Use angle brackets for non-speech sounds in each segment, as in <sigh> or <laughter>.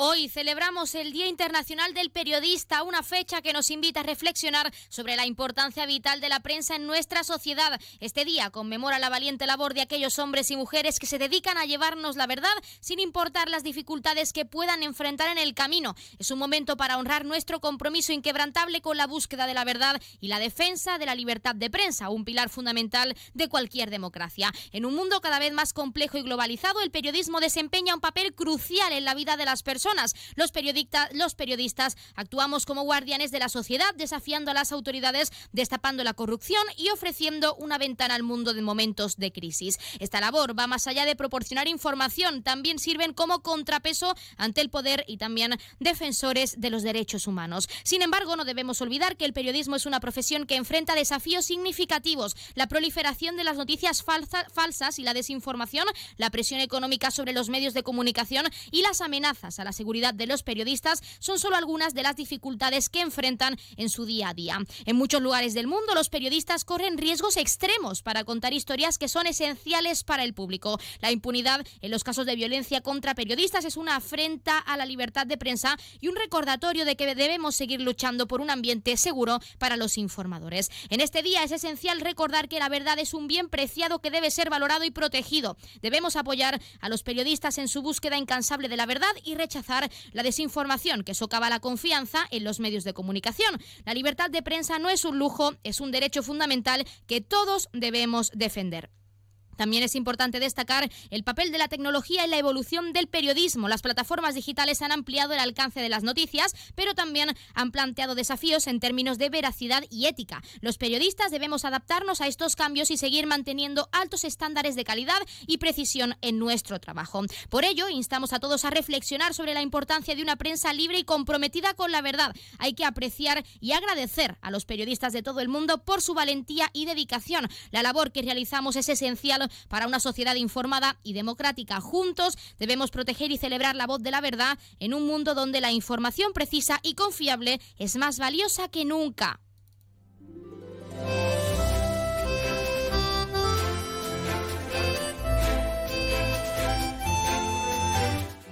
Hoy celebramos el Día Internacional del Periodista, una fecha que nos invita a reflexionar sobre la importancia vital de la prensa en nuestra sociedad. Este día conmemora la valiente labor de aquellos hombres y mujeres que se dedican a llevarnos la verdad sin importar las dificultades que puedan enfrentar en el camino. Es un momento para honrar nuestro compromiso inquebrantable con la búsqueda de la verdad y la defensa de la libertad de prensa, un pilar fundamental de cualquier democracia. En un mundo cada vez más complejo y globalizado, el periodismo desempeña un papel crucial en la vida de las personas los, los periodistas actuamos como guardianes de la sociedad, desafiando a las autoridades, destapando la corrupción y ofreciendo una ventana al mundo de momentos de crisis. Esta labor va más allá de proporcionar información, también sirven como contrapeso ante el poder y también defensores de los derechos humanos. Sin embargo, no debemos olvidar que el periodismo es una profesión que enfrenta desafíos significativos. La proliferación de las noticias falsas y la desinformación, la presión económica sobre los medios de comunicación y las amenazas a la seguridad de los periodistas son solo algunas de las dificultades que enfrentan en su día a día. En muchos lugares del mundo los periodistas corren riesgos extremos para contar historias que son esenciales para el público. La impunidad en los casos de violencia contra periodistas es una afrenta a la libertad de prensa y un recordatorio de que debemos seguir luchando por un ambiente seguro para los informadores. En este día es esencial recordar que la verdad es un bien preciado que debe ser valorado y protegido. Debemos apoyar a los periodistas en su búsqueda incansable de la verdad y rechazar la desinformación que socava la confianza en los medios de comunicación. La libertad de prensa no es un lujo, es un derecho fundamental que todos debemos defender. También es importante destacar el papel de la tecnología en la evolución del periodismo. Las plataformas digitales han ampliado el alcance de las noticias, pero también han planteado desafíos en términos de veracidad y ética. Los periodistas debemos adaptarnos a estos cambios y seguir manteniendo altos estándares de calidad y precisión en nuestro trabajo. Por ello, instamos a todos a reflexionar sobre la importancia de una prensa libre y comprometida con la verdad. Hay que apreciar y agradecer a los periodistas de todo el mundo por su valentía y dedicación. La labor que realizamos es esencial para una sociedad informada y democrática. Juntos debemos proteger y celebrar la voz de la verdad en un mundo donde la información precisa y confiable es más valiosa que nunca.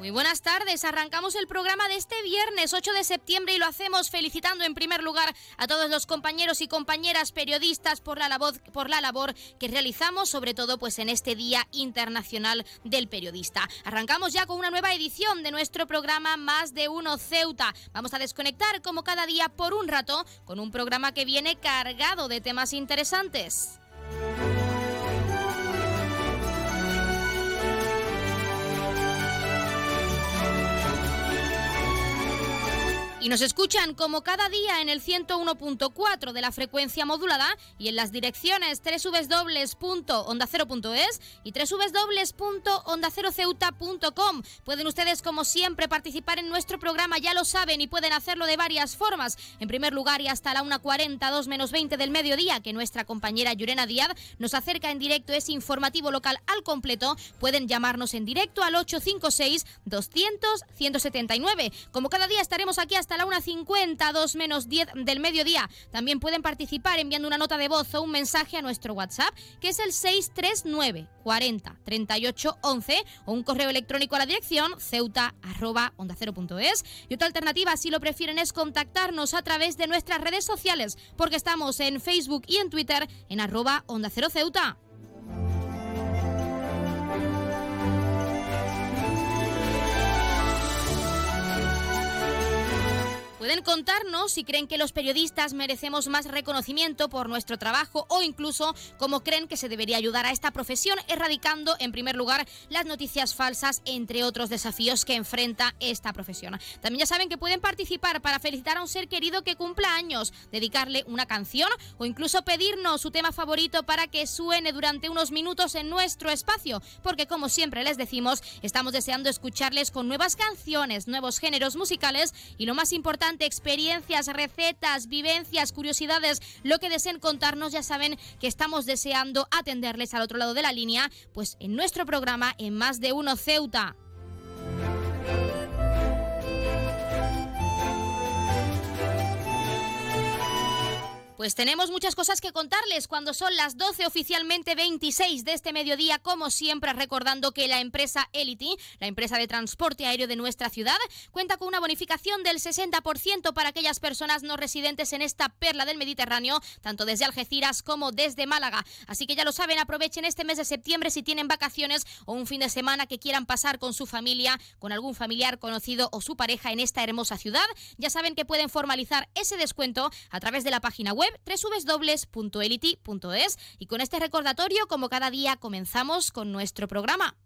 Muy buenas tardes. Arrancamos el programa de este viernes 8 de septiembre y lo hacemos felicitando en primer lugar a todos los compañeros y compañeras periodistas por la labor, por la labor que realizamos, sobre todo pues en este Día Internacional del Periodista. Arrancamos ya con una nueva edición de nuestro programa Más de Uno Ceuta. Vamos a desconectar como cada día por un rato con un programa que viene cargado de temas interesantes. Y nos escuchan como cada día en el 101.4 de la frecuencia modulada y en las direcciones www.ondacero.es y www.ondaceroceuta.com. Pueden ustedes, como siempre, participar en nuestro programa, ya lo saben, y pueden hacerlo de varias formas. En primer lugar, y hasta la 1.40, 2 menos 20 del mediodía, que nuestra compañera Yurena Díaz nos acerca en directo ese informativo local al completo, pueden llamarnos en directo al 856-200-179. Como cada día estaremos aquí hasta la 1.50, 2 menos 10 del mediodía. También pueden participar enviando una nota de voz o un mensaje a nuestro WhatsApp, que es el 639 40 38 11 o un correo electrónico a la dirección ceuta arroba onda Y otra alternativa, si lo prefieren, es contactarnos a través de nuestras redes sociales, porque estamos en Facebook y en Twitter en arroba onda cero ceuta. Pueden contarnos si creen que los periodistas merecemos más reconocimiento por nuestro trabajo o incluso cómo creen que se debería ayudar a esta profesión erradicando en primer lugar las noticias falsas entre otros desafíos que enfrenta esta profesión. También ya saben que pueden participar para felicitar a un ser querido que cumpla años, dedicarle una canción o incluso pedirnos su tema favorito para que suene durante unos minutos en nuestro espacio, porque como siempre les decimos, estamos deseando escucharles con nuevas canciones, nuevos géneros musicales y lo más importante experiencias, recetas, vivencias, curiosidades, lo que deseen contarnos, ya saben que estamos deseando atenderles al otro lado de la línea, pues en nuestro programa en Más de Uno Ceuta. Pues tenemos muchas cosas que contarles cuando son las 12 oficialmente 26 de este mediodía, como siempre recordando que la empresa Elity, la empresa de transporte aéreo de nuestra ciudad, cuenta con una bonificación del 60% para aquellas personas no residentes en esta perla del Mediterráneo, tanto desde Algeciras como desde Málaga. Así que ya lo saben, aprovechen este mes de septiembre si tienen vacaciones o un fin de semana que quieran pasar con su familia, con algún familiar conocido o su pareja en esta hermosa ciudad. Ya saben que pueden formalizar ese descuento a través de la página web www.elity.es y con este recordatorio, como cada día, comenzamos con nuestro programa.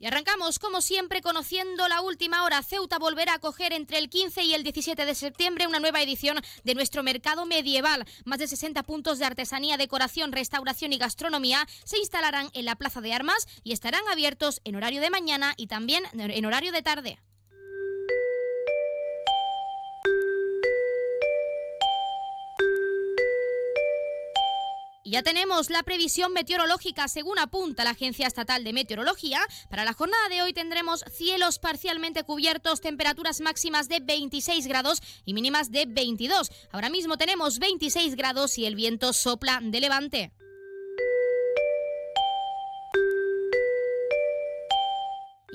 Y arrancamos, como siempre, conociendo la última hora. Ceuta volverá a coger entre el 15 y el 17 de septiembre una nueva edición de nuestro mercado medieval. Más de 60 puntos de artesanía, decoración, restauración y gastronomía se instalarán en la Plaza de Armas y estarán abiertos en horario de mañana y también en horario de tarde. Ya tenemos la previsión meteorológica según apunta la Agencia Estatal de Meteorología. Para la jornada de hoy tendremos cielos parcialmente cubiertos, temperaturas máximas de 26 grados y mínimas de 22. Ahora mismo tenemos 26 grados y el viento sopla de levante.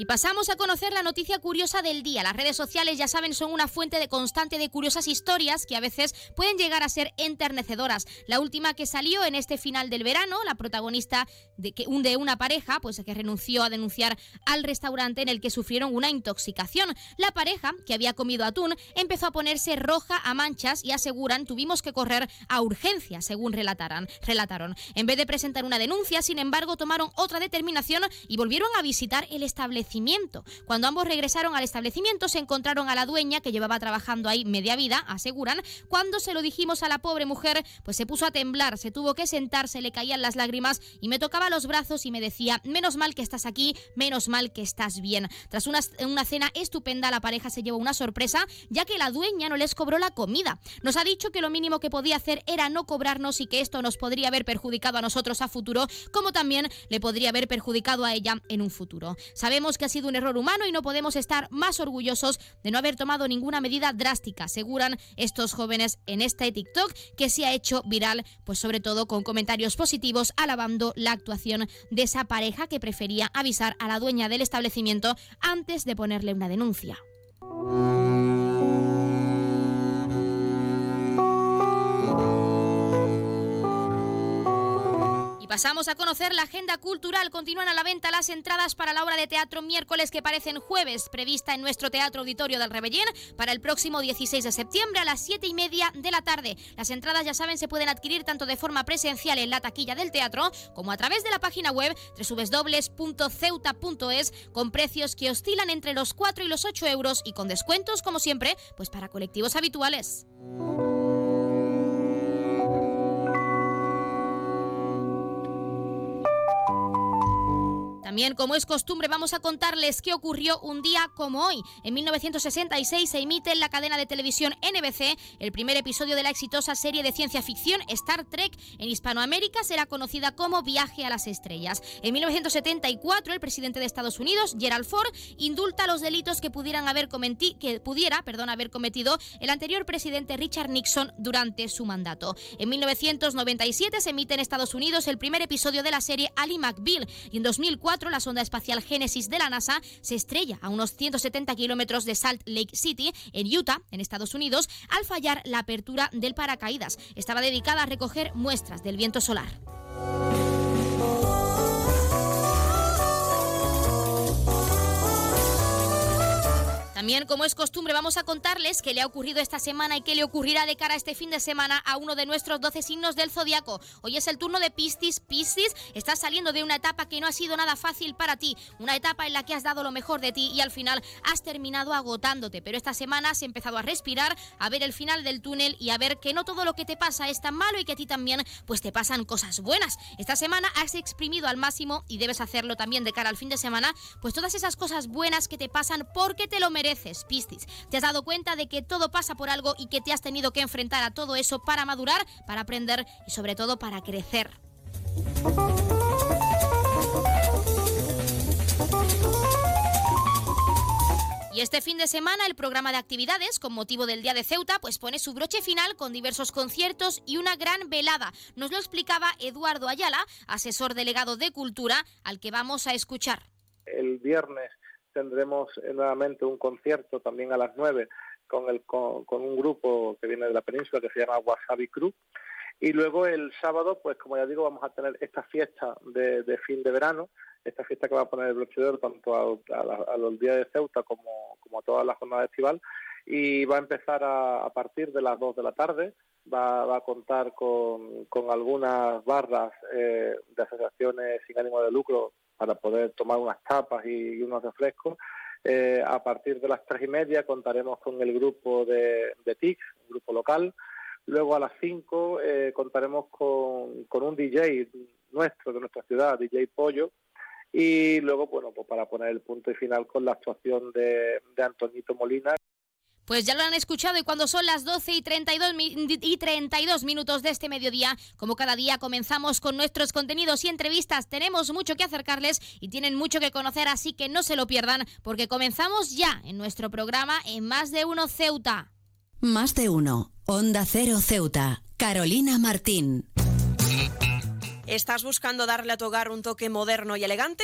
Y pasamos a conocer la noticia curiosa del día. Las redes sociales, ya saben, son una fuente de constante de curiosas historias que a veces pueden llegar a ser enternecedoras. La última que salió en este final del verano, la protagonista de, que, de una pareja, pues que renunció a denunciar al restaurante en el que sufrieron una intoxicación. La pareja, que había comido atún, empezó a ponerse roja a manchas y aseguran tuvimos que correr a urgencia, según relataran, relataron. En vez de presentar una denuncia, sin embargo, tomaron otra determinación y volvieron a visitar el establecimiento cuando ambos regresaron al establecimiento se encontraron a la dueña que llevaba trabajando ahí media vida, aseguran. Cuando se lo dijimos a la pobre mujer, pues se puso a temblar, se tuvo que sentar, se le caían las lágrimas y me tocaba los brazos y me decía, menos mal que estás aquí, menos mal que estás bien. Tras una, una cena estupenda, la pareja se llevó una sorpresa, ya que la dueña no les cobró la comida. Nos ha dicho que lo mínimo que podía hacer era no cobrarnos y que esto nos podría haber perjudicado a nosotros a futuro, como también le podría haber perjudicado a ella en un futuro. Sabemos que ha sido un error humano y no podemos estar más orgullosos de no haber tomado ninguna medida drástica, aseguran estos jóvenes en este TikTok que se ha hecho viral, pues sobre todo con comentarios positivos alabando la actuación de esa pareja que prefería avisar a la dueña del establecimiento antes de ponerle una denuncia. Pasamos a conocer la agenda cultural. Continúan a la venta las entradas para la obra de teatro miércoles que parecen jueves, prevista en nuestro Teatro Auditorio del Rebellín para el próximo 16 de septiembre a las 7 y media de la tarde. Las entradas, ya saben, se pueden adquirir tanto de forma presencial en la taquilla del teatro como a través de la página web www.ceuta.es con precios que oscilan entre los 4 y los 8 euros y con descuentos, como siempre, pues para colectivos habituales. También, como es costumbre, vamos a contarles qué ocurrió un día como hoy. En 1966 se emite en la cadena de televisión NBC el primer episodio de la exitosa serie de ciencia ficción Star Trek. En Hispanoamérica será conocida como Viaje a las Estrellas. En 1974, el presidente de Estados Unidos, Gerald Ford, indulta los delitos que pudieran haber que pudiera, perdón, haber cometido el anterior presidente Richard Nixon durante su mandato. En 1997 se emite en Estados Unidos el primer episodio de la serie Ali McBeal y en 2004 la sonda espacial Genesis de la NASA se estrella a unos 170 kilómetros de Salt Lake City, en Utah, en Estados Unidos, al fallar la apertura del paracaídas. Estaba dedicada a recoger muestras del viento solar. También, como es costumbre, vamos a contarles qué le ha ocurrido esta semana y qué le ocurrirá de cara a este fin de semana a uno de nuestros 12 signos del zodiaco. Hoy es el turno de Piscis. Piscis, estás saliendo de una etapa que no ha sido nada fácil para ti, una etapa en la que has dado lo mejor de ti y al final has terminado agotándote. Pero esta semana has empezado a respirar, a ver el final del túnel y a ver que no todo lo que te pasa es tan malo y que a ti también pues te pasan cosas buenas. Esta semana has exprimido al máximo y debes hacerlo también de cara al fin de semana, pues todas esas cosas buenas que te pasan porque te lo mereces Piscis. Te has dado cuenta de que todo pasa por algo y que te has tenido que enfrentar a todo eso para madurar, para aprender y sobre todo para crecer. Y este fin de semana el programa de actividades con motivo del Día de Ceuta pues pone su broche final con diversos conciertos y una gran velada. Nos lo explicaba Eduardo Ayala, asesor delegado de Cultura, al que vamos a escuchar. El viernes tendremos nuevamente un concierto también a las 9 con, el, con, un grupo que viene de la península que se llama Wasabi Crew. Y luego el sábado, pues como ya digo, vamos a tener esta fiesta de, fin de verano, esta fiesta que va a poner el broche tanto a, los días de Ceuta como, como, a todas las jornadas estival y va a empezar a, partir de las 2 de la tarde. Va, a contar con, con algunas barras eh, de asociaciones sin ánimo de lucro para poder tomar unas tapas y unos refrescos eh, a partir de las tres y media contaremos con el grupo de, de TIC, un grupo local. Luego a las cinco eh, contaremos con, un DJ nuestro, de nuestra ciudad, DJ Pollo. Y luego, bueno, pues para poner el punto y final con la actuación de Antonito Molina. Pues ya lo han escuchado y cuando son las 12 y 32, y 32 minutos de este mediodía, como cada día comenzamos con nuestros contenidos y entrevistas, tenemos mucho que acercarles y tienen mucho que conocer, así que no se lo pierdan porque comenzamos ya en nuestro programa en Más de Uno Ceuta. Más de Uno, Onda Cero Ceuta, Carolina Martín. ¿Estás buscando darle a tu hogar un toque moderno y elegante?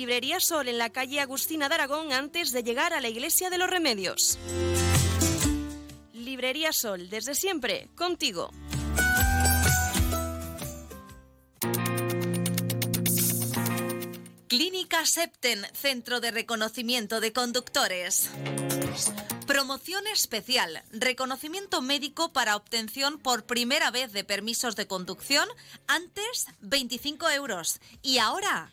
Librería Sol en la calle Agustina de Aragón antes de llegar a la Iglesia de los Remedios. Librería Sol, desde siempre, contigo. Clínica Septen, Centro de Reconocimiento de Conductores. Promoción especial, reconocimiento médico para obtención por primera vez de permisos de conducción, antes 25 euros y ahora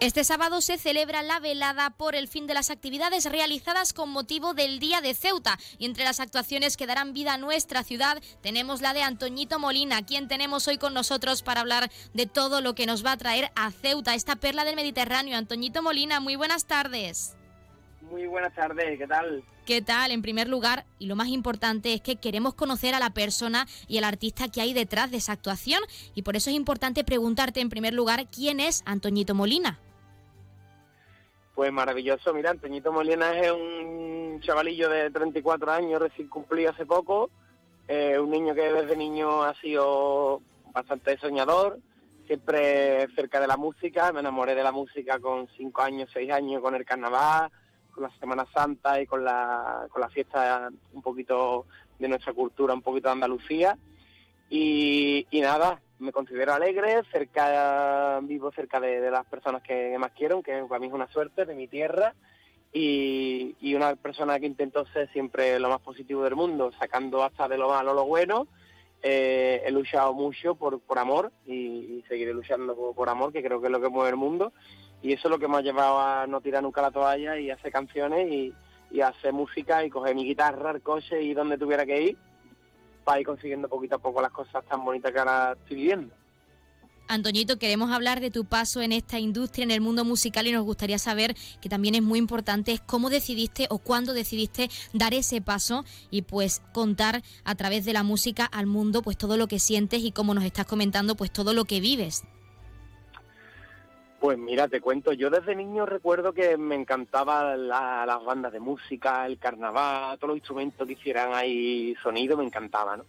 Este sábado se celebra la velada por el fin de las actividades realizadas con motivo del Día de Ceuta y entre las actuaciones que darán vida a nuestra ciudad tenemos la de Antoñito Molina, quien tenemos hoy con nosotros para hablar de todo lo que nos va a traer a Ceuta, esta perla del Mediterráneo. Antoñito Molina, muy buenas tardes. Muy buenas tardes, ¿qué tal? ¿Qué tal? En primer lugar, y lo más importante es que queremos conocer a la persona y al artista que hay detrás de esa actuación y por eso es importante preguntarte en primer lugar quién es Antoñito Molina. Pues maravilloso, mira, Antoñito Molina es un chavalillo de 34 años, recién cumplido hace poco, eh, un niño que desde niño ha sido bastante soñador, siempre cerca de la música, me enamoré de la música con 5 años, 6 años, con el carnaval, con la Semana Santa y con la, con la fiesta un poquito de nuestra cultura, un poquito de Andalucía. Y, y nada, me considero alegre, cerca, vivo cerca de, las personas que más quiero, que para mí es una suerte, de mi tierra, y, una persona que intento ser siempre lo más positivo del mundo, sacando hasta de lo malo lo bueno. Eh, he luchado mucho por, por amor y, seguiré luchando por, amor, que creo que es lo que mueve el mundo. Y eso es lo que me ha llevado a no tirar nunca la toalla y hacer canciones y, y hacer música y coger mi guitarra, el coche y donde tuviera que ir para ir consiguiendo poquito a poco las cosas tan bonitas que ahora estoy viviendo. Antoñito, queremos hablar de tu paso en esta industria, en el mundo musical, y nos gustaría saber, que también es muy importante, es cómo decidiste o cuándo decidiste dar ese paso y pues contar a través de la música al mundo pues todo lo que sientes y como nos estás comentando, pues todo lo que vives. Pues mira, te cuento, yo desde niño recuerdo que me encantaban las bandas de música, el carnaval, todos los instrumentos que hicieran ahí sonido, me encantaba, ¿no?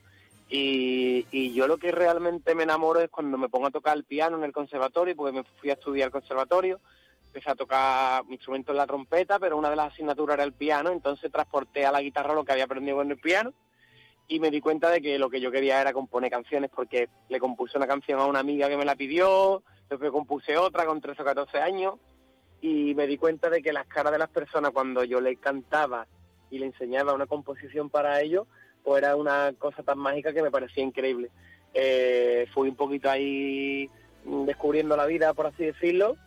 Y, y, yo lo que realmente me enamoro es cuando me pongo a tocar el piano en el conservatorio, porque me fui a estudiar al conservatorio, empecé a tocar mi instrumento en la trompeta, pero una de las asignaturas era el piano, entonces transporté a la guitarra lo que había aprendido en el piano y me di cuenta de que lo que yo quería era componer canciones porque le compuse una canción a una amiga que me la pidió, después compuse otra con 13 o 14 años y me di cuenta de que las caras de las personas cuando yo le cantaba y le enseñaba una composición para ellos, pues era una cosa tan mágica que me parecía increíble. Eh, fui un poquito ahí descubriendo la vida, por así decirlo,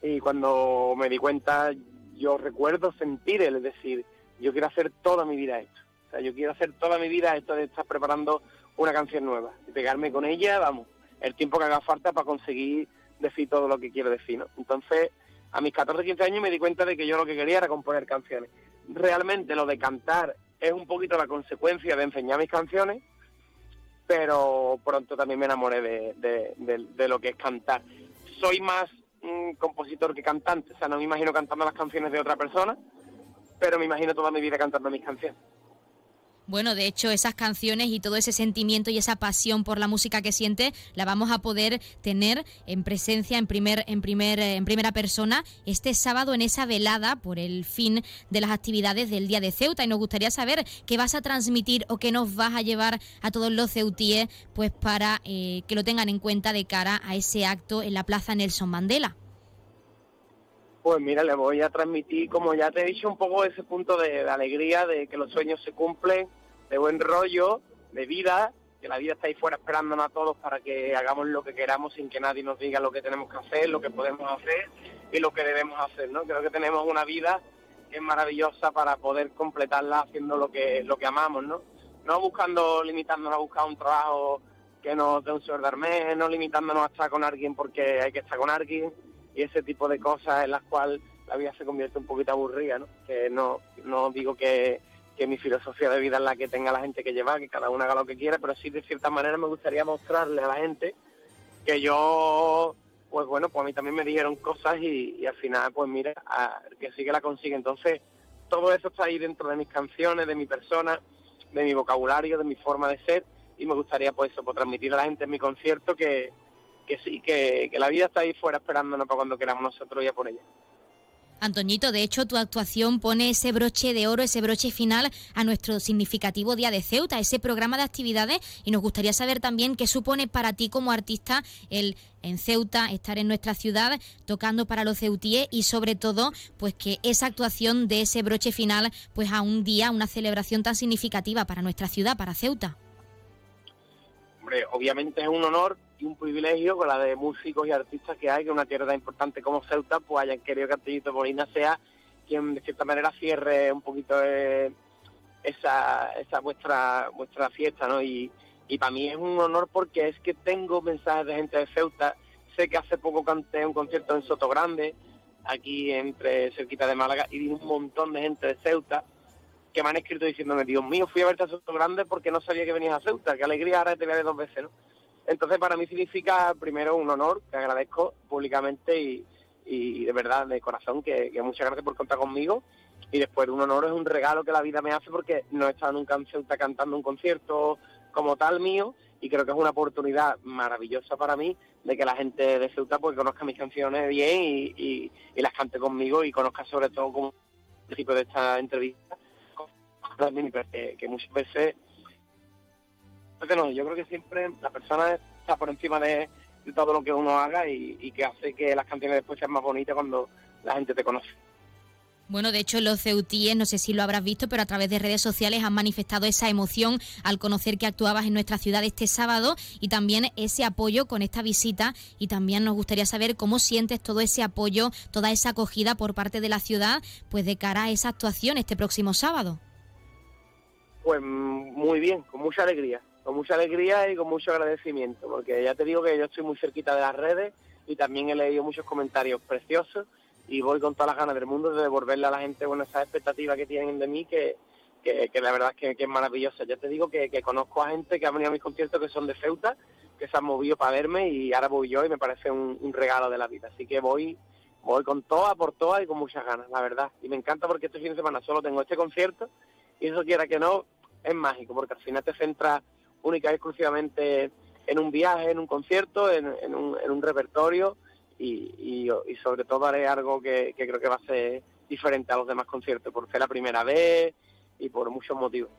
y cuando me di cuenta, yo recuerdo sentir el decir, yo quiero hacer toda mi vida esto. O sea, yo quiero hacer toda mi vida esto de estar preparando una canción nueva y pegarme con ella, vamos, el tiempo que haga falta para conseguir decir todo lo que quiero decir, ¿no? Entonces, a mis 14, 15 años me di cuenta de que yo lo que quería era componer canciones. Realmente lo de cantar es un poquito la consecuencia de enseñar mis canciones, pero pronto también me enamoré de, de, lo que es cantar. Soy más compositor que cantante, o sea, no me imagino cantando las canciones de otra persona, pero me imagino toda mi vida cantando mis canciones. Bueno, de hecho, esas canciones y todo ese sentimiento y esa pasión por la música que siente la vamos a poder tener en presencia en primer en primer en primera persona este sábado en esa velada por el fin de las actividades del Día de Ceuta y nos gustaría saber qué vas a transmitir o qué nos vas a llevar a todos los ceutíes pues para eh, que lo tengan en cuenta de cara a ese acto en la Plaza Nelson Mandela. Pues mira, le voy a transmitir, como ya te he dicho, un poco ese punto de alegría, de que los sueños se cumplen, de buen rollo, de vida, que la vida está ahí fuera esperándonos a todos para que hagamos lo que queramos sin que nadie nos diga lo que tenemos que hacer, lo que podemos hacer y lo que debemos hacer, ¿no? Creo que tenemos una vida que es maravillosa para poder completarla haciendo lo que lo que amamos, ¿no? No buscando, limitándonos a buscar un trabajo que nos dé un sueldo mes, no limitándonos a estar con alguien porque hay que estar con alguien y ese tipo de cosas en las cuales la vida se convierte un poquito aburrida, ¿no? Que no, no digo que que mi filosofía de vida es la que tenga la gente que lleva, que cada uno haga lo que quiera, pero sí de cierta manera me gustaría mostrarle a la gente que yo, pues bueno, pues a mí también me dijeron cosas y, al final, pues mira, que sí que la consigue. Entonces, todo eso está ahí dentro de mis canciones, de mi persona, de mi vocabulario, de mi forma de ser y me gustaría pues eso, pues, transmitir a la gente en mi concierto que, que sí, que, la vida está ahí fuera esperándonos para cuando queramos nosotros ir a por ella. Antoñito, de hecho, tu actuación pone ese broche de oro, ese broche final a nuestro significativo Día de Ceuta, ese programa de actividades, y nos gustaría saber también qué supone para ti como artista el en Ceuta, estar en nuestra ciudad tocando para los ceutíes y sobre todo, pues que esa actuación de ese broche final, pues a un día, una celebración tan significativa para nuestra ciudad, para Ceuta. Hombre, obviamente es un honor un privilegio con la de músicos y artistas que hay, que una tierra tan importante como Ceuta, pues hayan querido que Antillito Molina sea quien de cierta manera cierre un poquito esa, esa vuestra vuestra fiesta, ¿no? Y, y para mí es un honor porque es que tengo mensajes de gente de Ceuta, sé que hace poco canté un concierto en Soto Grande, aquí entre cerquita de Málaga, y vi un montón de gente de Ceuta que me han escrito diciéndome, Dios mío, fui a verte a Soto Grande porque no sabía que venías a Ceuta, qué alegría ahora te ver dos veces, ¿no? Entonces para mí significa primero un honor, que agradezco públicamente y, de verdad, de corazón, que, muchas gracias por contar conmigo. Y después un honor es un regalo que la vida me hace porque no he estado nunca en Ceuta cantando un concierto como tal mío y creo que es una oportunidad maravillosa para mí de que la gente de Ceuta pues conozca mis canciones bien y, las cante conmigo y conozca sobre todo como principio de esta entrevista que, que muchas veces no, yo creo que siempre la persona está por encima de, todo lo que uno haga y, que hace que las canciones después sean más bonitas cuando la gente te conoce. Bueno, de hecho los ceutíes, no sé si lo habrás visto, pero a través de redes sociales han manifestado esa emoción al conocer que actuabas en nuestra ciudad este sábado y también ese apoyo con esta visita y también nos gustaría saber cómo sientes todo ese apoyo, toda esa acogida por parte de la ciudad, pues de cara a esa actuación este próximo sábado. Pues muy bien, con mucha alegría con mucha alegría y con mucho agradecimiento, porque ya te digo que yo estoy muy cerquita de las redes y también he leído muchos comentarios preciosos y voy con todas las ganas del mundo de devolverle a la gente bueno, esa expectativa que tienen de mí, que, que, la verdad es que, es maravillosa. Ya te digo que, conozco a gente que ha venido a mis conciertos que son de Ceuta, que se han movido para verme y ahora voy yo y me parece un, regalo de la vida. Así que voy voy con toda por todas y con muchas ganas, la verdad. Y me encanta porque este fin de semana solo tengo este concierto y eso quiera que no, es mágico, porque al final te centras única y exclusivamente en un viaje, en un concierto, en, un, en un, repertorio y, sobre todo haré algo que, que creo que va a ser diferente a los demás conciertos, por ser la primera vez y por muchos motivos.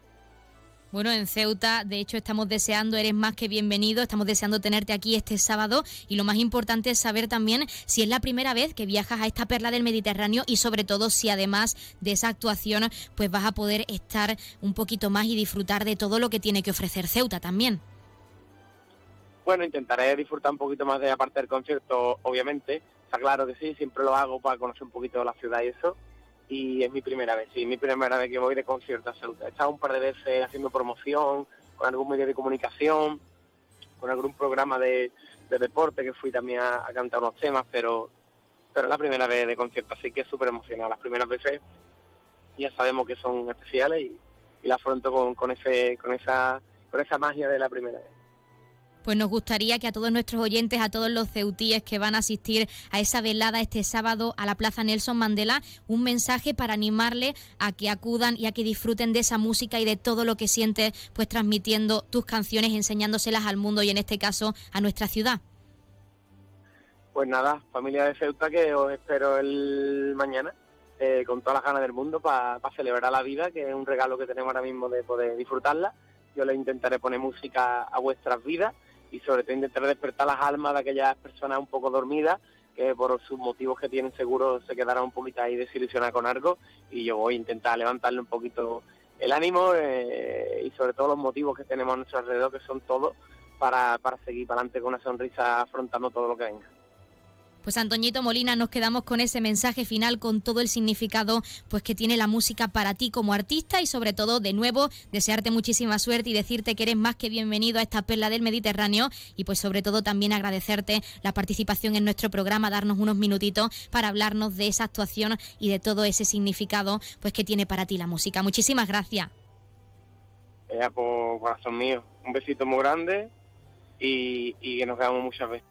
Bueno, en Ceuta, de hecho, estamos deseando, eres más que bienvenido, estamos deseando tenerte aquí este sábado y lo más importante es saber también si es la primera vez que viajas a esta perla del Mediterráneo y sobre todo si además de esa actuación pues vas a poder estar un poquito más y disfrutar de todo lo que tiene que ofrecer Ceuta también. Bueno, intentaré disfrutar un poquito más de la parte del concierto, obviamente. Está claro que sí, siempre lo hago para conocer un poquito la ciudad y eso y es mi primera vez, sí, mi primera vez que voy de concierto a Ceuta. He estado un par de veces haciendo promoción con algún medio de comunicación, con algún programa de, deporte que fui también a, cantar unos temas, pero pero la primera vez de concierto, así que es súper emocionado. Las primeras veces ya sabemos que son especiales y, y la afronto con, con, ese, con, esa, con esa magia de la primera vez pues nos gustaría que a todos nuestros oyentes, a todos los ceutíes que van a asistir a esa velada este sábado a la Plaza Nelson Mandela, un mensaje para animarle a que acudan y a que disfruten de esa música y de todo lo que sientes, pues transmitiendo tus canciones, enseñándoselas al mundo y en este caso a nuestra ciudad. Pues nada, familia de Ceuta, que os espero el mañana. Eh, con todas las ganas del mundo para celebrar la vida, que es un regalo que tenemos ahora mismo de poder disfrutarla. Yo le intentaré poner música a vuestras vidas y sobre todo intentar despertar las almas de aquellas personas un poco dormidas que por sus motivos que tienen seguro se quedarán un poquito ahí desilusionadas con algo y yo voy a intentar levantarle un poquito el ánimo eh, y sobre todo los motivos que tenemos a nuestro alrededor que son todos para, para seguir para adelante con una sonrisa afrontando todo lo que venga. Pues Antoñito Molina, nos quedamos con ese mensaje final, con todo el significado pues que tiene la música para ti como artista y sobre todo, de nuevo, desearte muchísima suerte y decirte que eres más que bienvenido a esta perla del Mediterráneo y pues sobre todo también agradecerte la participación en nuestro programa, darnos unos minutitos para hablarnos de esa actuación y de todo ese significado pues que tiene para ti la música. Muchísimas gracias. Por corazón mío, un besito muy grande y, y que nos veamos muchas veces.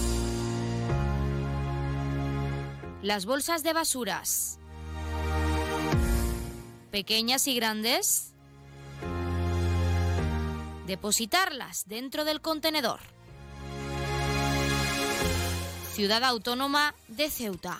Las bolsas de basuras. Pequeñas y grandes. Depositarlas dentro del contenedor. Ciudad Autónoma de Ceuta.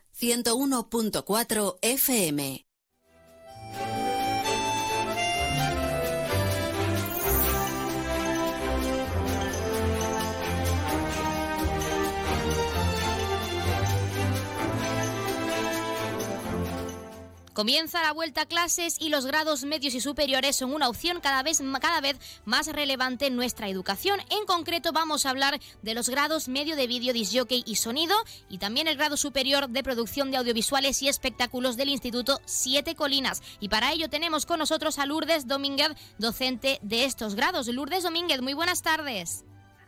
101.4 FM. Comienza la vuelta a clases y los grados medios y superiores son una opción cada vez, cada vez más relevante en nuestra educación. En concreto vamos a hablar de los grados medio de vídeo, disjockey y sonido y también el grado superior de producción de audiovisuales y espectáculos del Instituto Siete Colinas. Y para ello tenemos con nosotros a Lourdes Domínguez, docente de estos grados. Lourdes Domínguez, muy buenas tardes.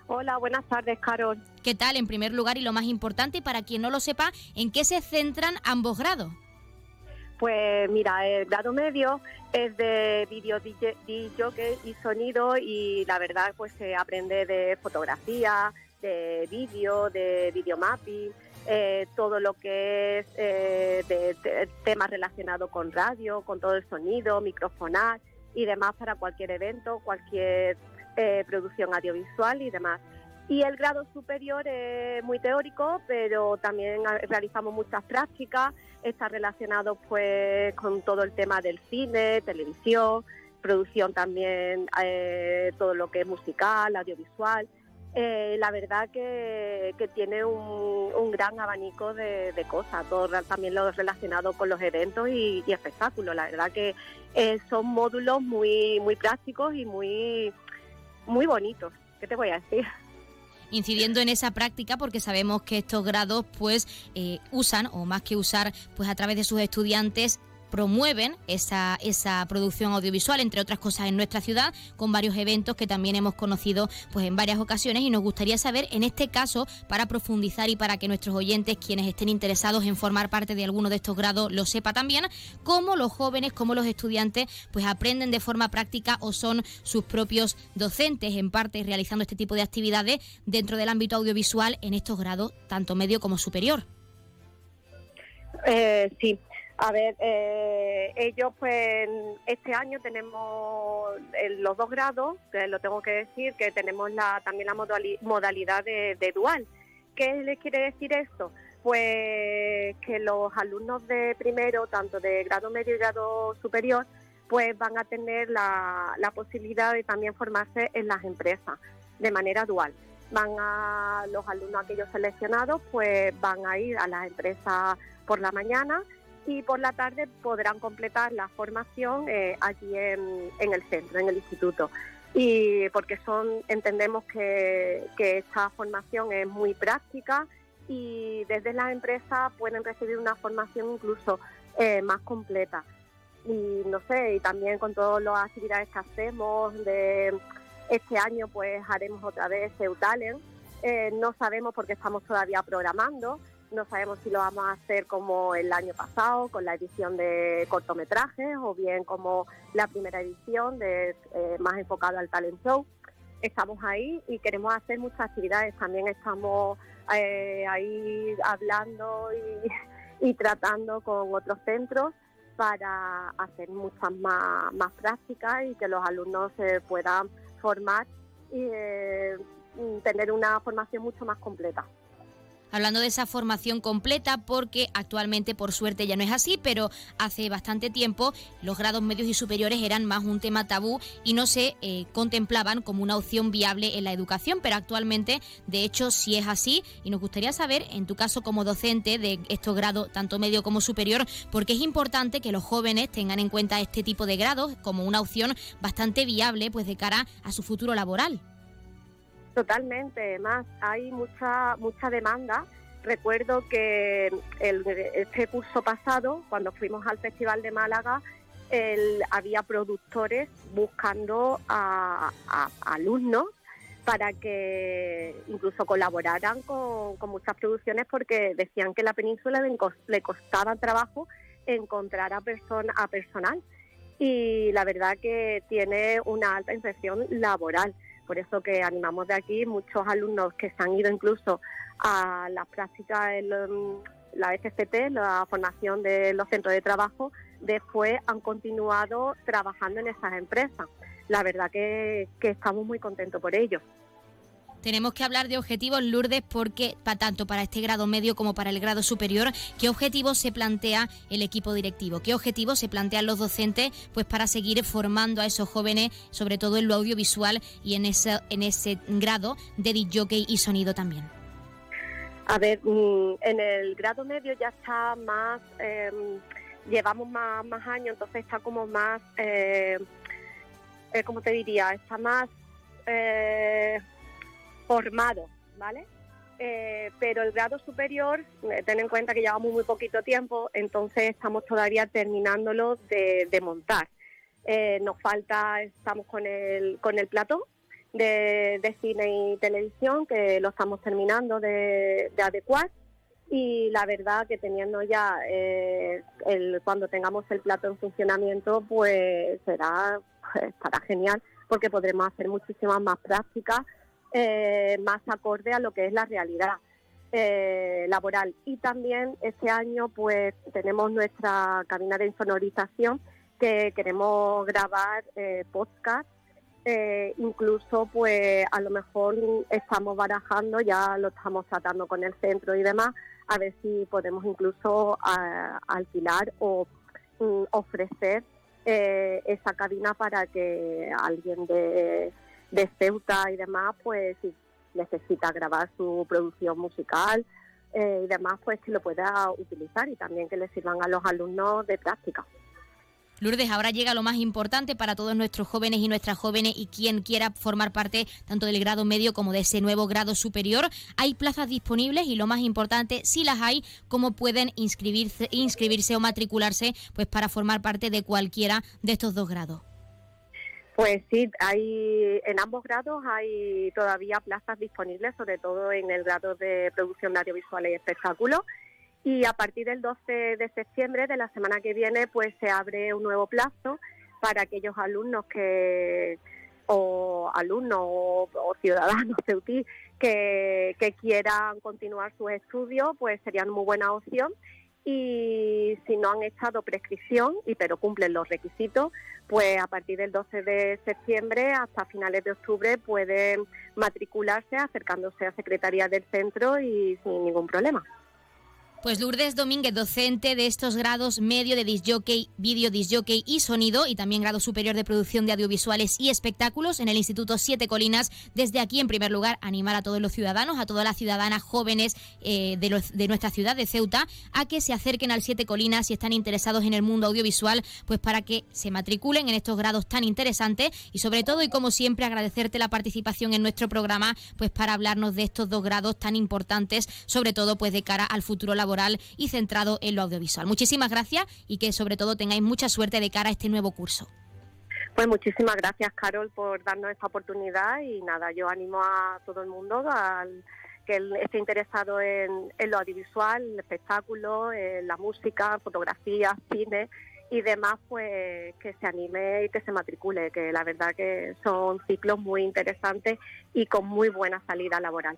Hola, buenas tardes, Carol. ¿Qué tal? En primer lugar y lo más importante, para quien no lo sepa, ¿en qué se centran ambos grados? Pues mira, el grado medio es de vídeo DJ y sonido y la verdad pues se aprende de fotografía, de vídeo, de videomapping, eh, todo lo que es eh, de, de temas relacionados con radio, con todo el sonido, microfonar y demás para cualquier evento, cualquier eh, producción audiovisual y demás. Y el grado superior es muy teórico, pero también realizamos muchas prácticas. Está relacionado pues con todo el tema del cine, televisión, producción también, eh, todo lo que es musical, audiovisual. Eh, la verdad que, tiene un, gran abanico de, cosas, todo también lo relacionado con los eventos y, y espectáculos. La verdad que eh, son módulos muy, muy prácticos y muy, muy bonitos. ¿Qué te voy a decir? Incidiendo en esa práctica porque sabemos que estos grados pues eh, usan o más que usar pues a través de sus estudiantes promueven esa, esa producción audiovisual, entre otras cosas, en nuestra ciudad, con varios eventos que también hemos conocido pues, en varias ocasiones y nos gustaría saber, en este caso, para profundizar y para que nuestros oyentes, quienes estén interesados en formar parte de alguno de estos grados, lo sepa también, cómo los jóvenes, cómo los estudiantes, pues aprenden de forma práctica o son sus propios docentes, en parte, realizando este tipo de actividades dentro del ámbito audiovisual en estos grados, tanto medio como superior. Eh, sí, a ver, eh, ellos pues este año tenemos los dos grados, que lo tengo que decir, que tenemos la, también la modalidad de, de dual. ¿Qué le quiere decir esto? Pues que los alumnos de primero, tanto de grado medio y grado superior, pues van a tener la, la posibilidad de también formarse en las empresas de manera dual. Van a los alumnos aquellos seleccionados, pues van a ir a las empresas por la mañana y por la tarde podrán completar la formación eh, allí en, el centro, en el instituto. Y porque son, entendemos que, esta formación es muy práctica y desde las empresas pueden recibir una formación incluso eh, más completa. Y no sé, y también con todas las actividades que hacemos de este año pues haremos otra vez Eutalen. Eh, no sabemos porque estamos todavía programando, no sabemos si lo vamos a hacer como el año pasado, con la edición de cortometrajes, o bien como la primera edición, de, eh, más enfocado al talent show. Estamos ahí y queremos hacer muchas actividades. También estamos eh, ahí hablando y, tratando con otros centros para hacer muchas más, más prácticas y que los alumnos se puedan formar y eh, tener una formación mucho más completa hablando de esa formación completa, porque actualmente por suerte ya no es así, pero hace bastante tiempo los grados medios y superiores eran más un tema tabú y no se eh, contemplaban como una opción viable en la educación, pero actualmente de hecho sí es así y nos gustaría saber, en tu caso como docente de estos grados, tanto medio como superior, porque es importante que los jóvenes tengan en cuenta este tipo de grados como una opción bastante viable pues de cara a su futuro laboral. Totalmente, más hay mucha mucha demanda. Recuerdo que el, este curso pasado, cuando fuimos al Festival de Málaga, había productores buscando a, alumnos para que incluso colaboraran con, muchas producciones porque decían que la península le, costaba trabajo encontrar a, persona, a personal y la verdad que tiene una alta infección laboral. Por eso que animamos de aquí muchos alumnos que se han ido incluso a las prácticas en la FCT, la formación de los centros de trabajo, después han continuado trabajando en esas empresas. La verdad que, que estamos muy contentos por ello. Tenemos que hablar de objetivos, Lourdes, porque tanto para este grado medio como para el grado superior, ¿qué objetivos se plantea el equipo directivo? ¿Qué objetivos se plantean los docentes pues para seguir formando a esos jóvenes, sobre todo en lo audiovisual y en ese, en ese grado de DJ y sonido también? A ver, mm, en el grado medio ya está más, em, llevamos más, más años, entonces está como más, eh, eh ¿cómo te diría? Está más... Formado, ¿vale? Eh, pero el grado superior, eh, ten en cuenta que llevamos muy poquito tiempo, entonces estamos todavía terminándolo de, montar. Eh, nos falta, estamos con el, con el plató de, cine y televisión, que lo estamos terminando de, adecuar. Y la verdad que teniendo ya, el, cuando tengamos el plato en funcionamiento, pues será, pues, estará genial, porque podremos hacer muchísimas más prácticas eh, más acorde a lo que es la realidad eh, laboral. Y también este año pues tenemos nuestra cabina de insonorización que queremos grabar eh, podcast. Eh, incluso pues a lo mejor estamos barajando, ya lo estamos tratando con el centro y demás, a ver si podemos incluso alquilar o mm, ofrecer esa cabina para que alguien de de Ceuta y demás, pues si necesita grabar su producción musical eh, y demás, pues que lo pueda utilizar y también que le sirvan a los alumnos de práctica. Lourdes, ahora llega lo más importante para todos nuestros jóvenes y nuestras jóvenes y quien quiera formar parte tanto del grado medio como de ese nuevo grado superior. Hay plazas disponibles y lo más importante, si las hay, cómo pueden inscribirse, inscribirse o matricularse pues para formar parte de cualquiera de estos dos grados. Pues sí, hay en ambos grados hay todavía plazas disponibles, sobre todo en el grado de producción de audiovisuales y espectáculos. Y a partir del 12 de septiembre de la semana que viene, pues se abre un nuevo plazo para aquellos alumnos que o alumnos o, ciudadanos que, que quieran continuar sus estudios, pues sería una muy buena opción y si no han echado prescripción y pero cumplen los requisitos, pues a partir del 12 de septiembre hasta finales de octubre pueden matricularse acercándose a Secretaría del Centro y sin ningún problema. Pues Lourdes Domínguez, docente de estos grados medio de disjockey, video disjockey y sonido y también grado superior de producción de audiovisuales y espectáculos en el Instituto Siete Colinas. Desde aquí, en primer lugar, animar a todos los ciudadanos, a todas las ciudadanas jóvenes eh, de, de, nuestra ciudad de Ceuta, a que se acerquen al Siete Colinas si están interesados en el mundo audiovisual, pues para que se matriculen en estos grados tan interesantes y sobre todo y como siempre agradecerte la participación en nuestro programa, pues para hablarnos de estos dos grados tan importantes, sobre todo pues de cara al futuro laboral y centrado en lo audiovisual. Muchísimas gracias y que sobre todo tengáis mucha suerte de cara a este nuevo curso. Pues muchísimas gracias, Carol, por darnos esta oportunidad y nada, yo animo a todo el mundo al que esté interesado en, lo audiovisual, el espectáculo, en la música, fotografía, cine y demás, pues que se anime y que se matricule, que la verdad que son ciclos muy interesantes y con muy buena salida laboral.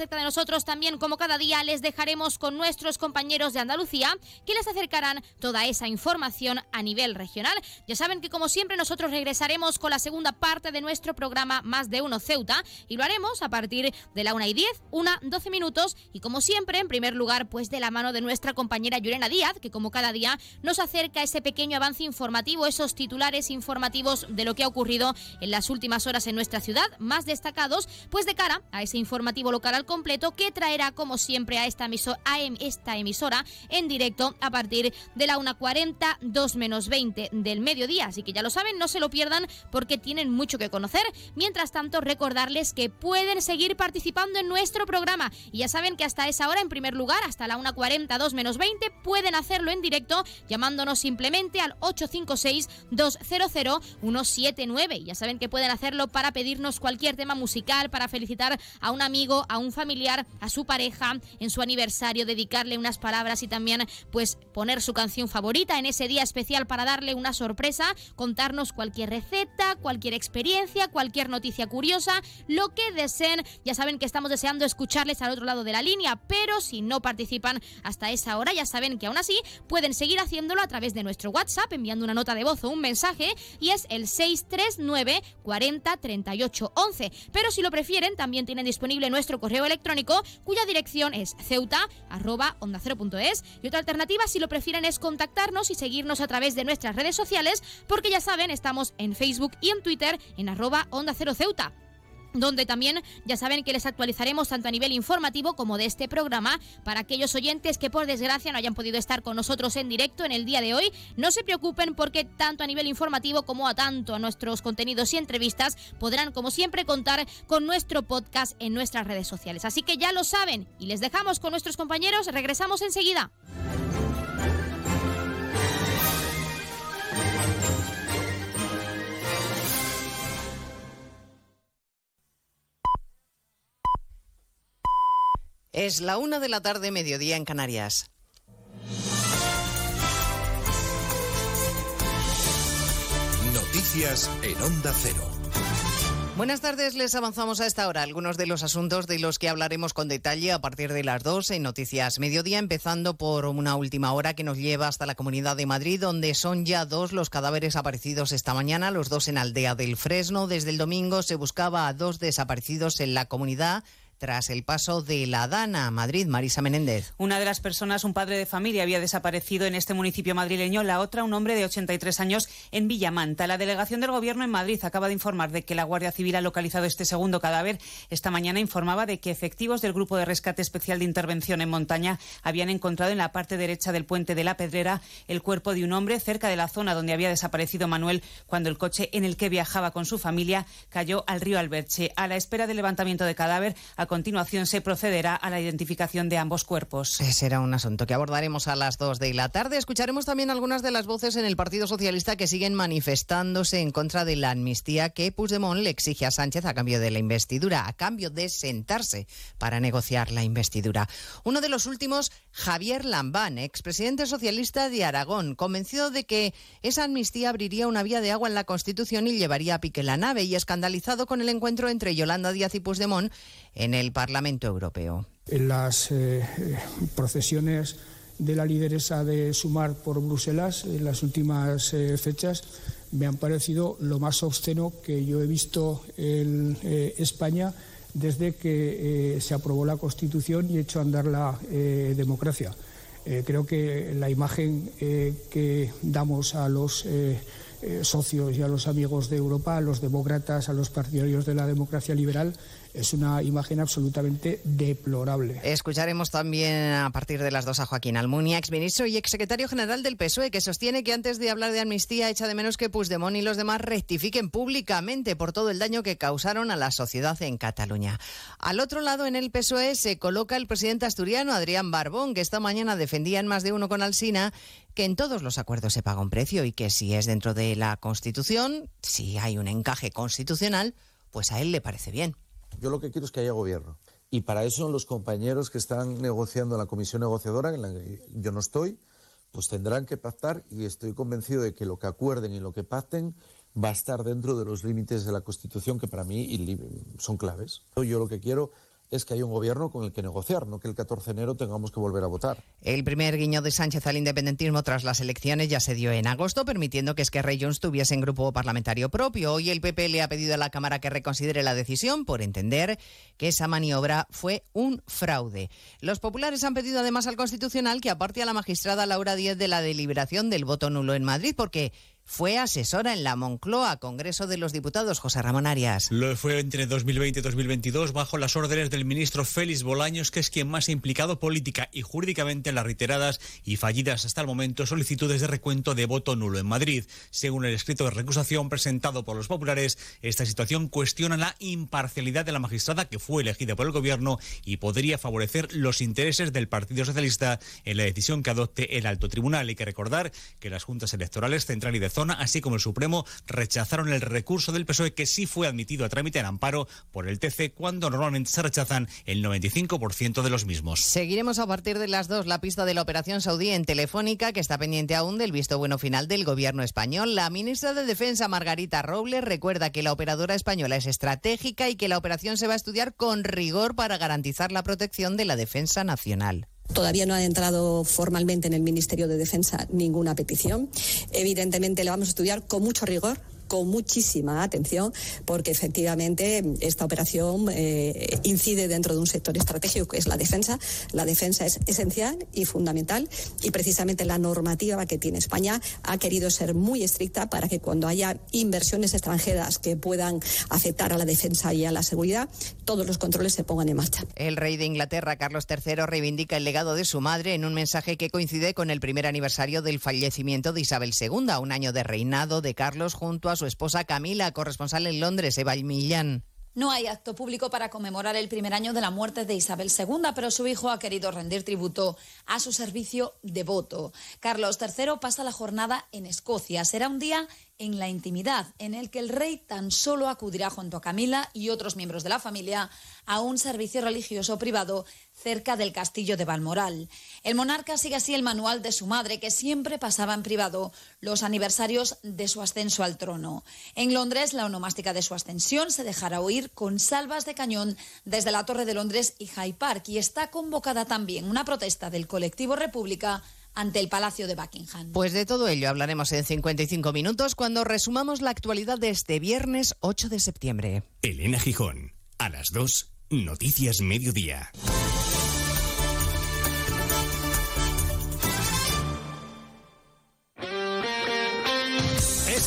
cerca de nosotros también, como cada día, les dejaremos con nuestros compañeros de Andalucía que les acercarán toda esa información a nivel regional. Ya saben que como siempre nosotros regresaremos con la segunda parte de nuestro programa Más de Uno Ceuta y lo haremos a partir de la 1 y 10, una 12 minutos y como siempre, en primer lugar, pues de la mano de nuestra compañera Yurena Díaz, que como cada día nos acerca ese pequeño avance informativo, esos titulares informativos de lo que ha ocurrido en las últimas horas en nuestra ciudad, más destacados, pues de cara a ese informativo local completo que traerá como siempre a esta, esta emisora en directo a partir de la 1.40, 2 menos 20 del mediodía. Así que ya lo saben, no se lo pierdan porque tienen mucho que conocer. Mientras tanto, recordarles que pueden seguir participando en nuestro programa. Y ya saben que hasta esa hora, en primer lugar, hasta la 1.40, 2 menos 20, pueden hacerlo en directo llamándonos simplemente al 856-200-179. Ya saben que pueden hacerlo para pedirnos cualquier tema musical, para felicitar a un amigo, a un familiar, a su pareja en su aniversario, dedicarle unas palabras y también pues poner su canción favorita en ese día especial para darle una sorpresa, contarnos cualquier receta, cualquier experiencia, cualquier noticia curiosa, lo que deseen. Ya saben que estamos deseando escucharles al otro lado de la línea, pero si no participan hasta esa hora, ya saben que aún así pueden seguir haciéndolo a través de nuestro WhatsApp enviando una nota de voz o un mensaje y es el 639 40 38 11. Pero si lo prefieren, también tienen disponible nuestro correo electrónico cuya dirección es ceuta.onda0.es y otra alternativa si lo prefieren es contactarnos y seguirnos a través de nuestras redes sociales porque ya saben estamos en Facebook y en Twitter en arroba onda 0 ceuta donde también ya saben que les actualizaremos tanto a nivel informativo como de este programa para aquellos oyentes que por desgracia no hayan podido estar con nosotros en directo en el día de hoy. No se preocupen porque tanto a nivel informativo como a tanto a nuestros contenidos y entrevistas podrán como siempre contar con nuestro podcast en nuestras redes sociales. Así que ya lo saben y les dejamos con nuestros compañeros. Regresamos enseguida. Es la una de la tarde, mediodía en Canarias. Noticias en Onda Cero. Buenas tardes, les avanzamos a esta hora algunos de los asuntos de los que hablaremos con detalle a partir de las dos en Noticias Mediodía, empezando por una última hora que nos lleva hasta la Comunidad de Madrid, donde son ya dos los cadáveres aparecidos esta mañana, los dos en Aldea del Fresno. Desde el domingo se buscaba a dos desaparecidos en la comunidad tras el paso de la Dana a Madrid. Marisa Menéndez. Una de las personas, un padre de familia, había desaparecido en este municipio madrileño, la otra, un hombre de 83 años, en Villamanta. La delegación del Gobierno en Madrid acaba de informar de que la Guardia Civil ha localizado este segundo cadáver. Esta mañana informaba de que efectivos del Grupo de Rescate Especial de Intervención en Montaña habían encontrado en la parte derecha del puente de la Pedrera el cuerpo de un hombre cerca de la zona donde había desaparecido Manuel cuando el coche en el que viajaba con su familia cayó al río Alberche. A la espera del levantamiento de cadáver, a continuación se procederá a la identificación de ambos cuerpos. Será un asunto que abordaremos a las dos de la tarde. Escucharemos también algunas de las voces en el Partido Socialista que siguen manifestándose en contra de la amnistía que Puigdemont le exige a Sánchez a cambio de la investidura, a cambio de sentarse para negociar la investidura. Uno de los últimos, Javier Lambán, expresidente socialista de Aragón, convencido de que esa amnistía abriría una vía de agua en la Constitución y llevaría a pique la nave y escandalizado con el encuentro entre Yolanda Díaz y Puigdemont en el Parlamento Europeo. En las eh, procesiones de la lideresa de Sumar por Bruselas en las últimas eh, fechas me han parecido lo más obsceno que yo he visto en eh, España desde que se aprobó la Constitución y a andar la democracia. creo que la imagen que damos a los socios y a los amigos de Europa, a los demócratas, a los partidarios de la democracia liberal, es una imagen absolutamente deplorable. Escucharemos también a partir de las dos a Joaquín Almunia, exministro y exsecretario general del PSOE, que sostiene que antes de hablar de amnistía echa de menos que Puigdemont y los demás rectifiquen públicamente por todo el daño que causaron a la sociedad en Cataluña. Al otro lado, en el PSOE, se coloca el presidente asturiano Adrián Barbón, que esta mañana defendía en más de uno con Alsina que en todos los acuerdos se paga un precio y que si es dentro de la Constitución, si hay un encaje constitucional, pues a él le parece bien. Yo lo que quiero es que haya gobierno. Y para eso los compañeros que están negociando en la comisión negociadora, en la que yo no estoy, pues tendrán que pactar y estoy convencido de que lo que acuerden y lo que pacten va a estar dentro de los límites de la Constitución que para mí son claves. Yo lo que quiero es que hay un gobierno con el que negociar, no que el 14 de enero tengamos que volver a votar. El primer guiño de Sánchez al independentismo tras las elecciones ya se dio en agosto, permitiendo que Esquerra y Junts tuviesen grupo parlamentario propio. Hoy el PP le ha pedido a la Cámara que reconsidere la decisión por entender que esa maniobra fue un fraude. Los populares han pedido además al Constitucional que aparte a la magistrada Laura Díez de la deliberación del voto nulo en Madrid, porque fue asesora en la Moncloa, Congreso de los Diputados, José Ramón Arias. Lo fue entre 2020 y 2022 bajo las órdenes del ministro Félix Bolaños, que es quien más ha implicado política y jurídicamente en las reiteradas y fallidas hasta el momento solicitudes de recuento de voto nulo en Madrid. Según el escrito de recusación presentado por los populares, esta situación cuestiona la imparcialidad de la magistrada que fue elegida por el gobierno y podría favorecer los intereses del Partido Socialista en la decisión que adopte el alto tribunal. Hay que recordar que las juntas electorales central y de zona, así como el Supremo, rechazaron el recurso del PSOE que sí fue admitido a trámite en amparo por el TC cuando normalmente se rechazan el 95% de los mismos. Seguiremos a partir de las dos la pista de la operación saudí en Telefónica, que está pendiente aún del visto bueno final del gobierno español. La ministra de Defensa, Margarita Robles, recuerda que la operadora española es estratégica y que la operación se va a estudiar con rigor para garantizar la protección de la defensa nacional. Todavía no ha entrado formalmente en el Ministerio de Defensa ninguna petición. Evidentemente, la vamos a estudiar con mucho rigor con muchísima atención porque efectivamente esta operación eh, incide dentro de un sector estratégico que es la defensa. La defensa es esencial y fundamental y precisamente la normativa que tiene España ha querido ser muy estricta para que cuando haya inversiones extranjeras que puedan afectar a la defensa y a la seguridad, todos los controles se pongan en marcha. El rey de Inglaterra, Carlos III, reivindica el legado de su madre en un mensaje que coincide con el primer aniversario del fallecimiento de Isabel II, un año de reinado de Carlos junto a su esposa Camila, corresponsal en Londres, Eva Millán. No hay acto público para conmemorar el primer año de la muerte de Isabel II, pero su hijo ha querido rendir tributo a su servicio devoto. Carlos III pasa la jornada en Escocia. Será un día en la intimidad, en el que el rey tan solo acudirá junto a Camila y otros miembros de la familia a un servicio religioso privado cerca del castillo de Balmoral. El monarca sigue así el manual de su madre, que siempre pasaba en privado los aniversarios de su ascenso al trono. En Londres, la onomástica de su ascensión se dejará oír con salvas de cañón desde la Torre de Londres y Hyde Park, y está convocada también una protesta del colectivo República ante el Palacio de Buckingham. Pues de todo ello hablaremos en 55 minutos cuando resumamos la actualidad de este viernes 8 de septiembre. Elena Gijón, a las 2 Noticias Mediodía.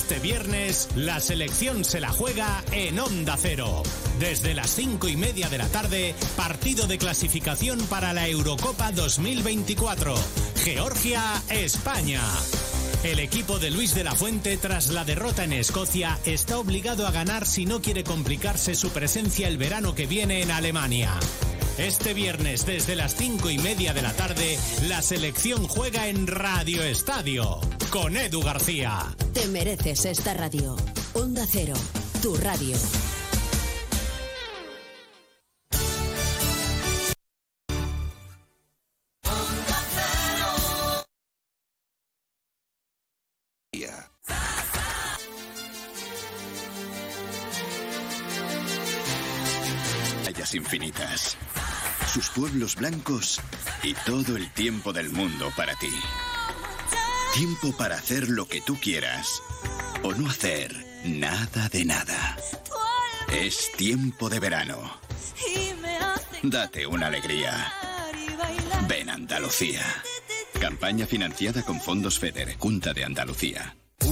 Este viernes la selección se la juega en Onda Cero. Desde las cinco y media de la tarde, partido de clasificación para la Eurocopa 2024. Georgia-España. El equipo de Luis de la Fuente, tras la derrota en Escocia, está obligado a ganar si no quiere complicarse su presencia el verano que viene en Alemania. Este viernes, desde las cinco y media de la tarde, la selección juega en Radio Estadio con Edu García. Te mereces esta radio. Onda Cero, tu radio. Infinitas, sus pueblos blancos y todo el tiempo del mundo para ti. Tiempo para hacer lo que tú quieras o no hacer nada de nada. Es tiempo de verano. Date una alegría. Ven Andalucía. Campaña financiada con fondos FEDER, Junta de Andalucía.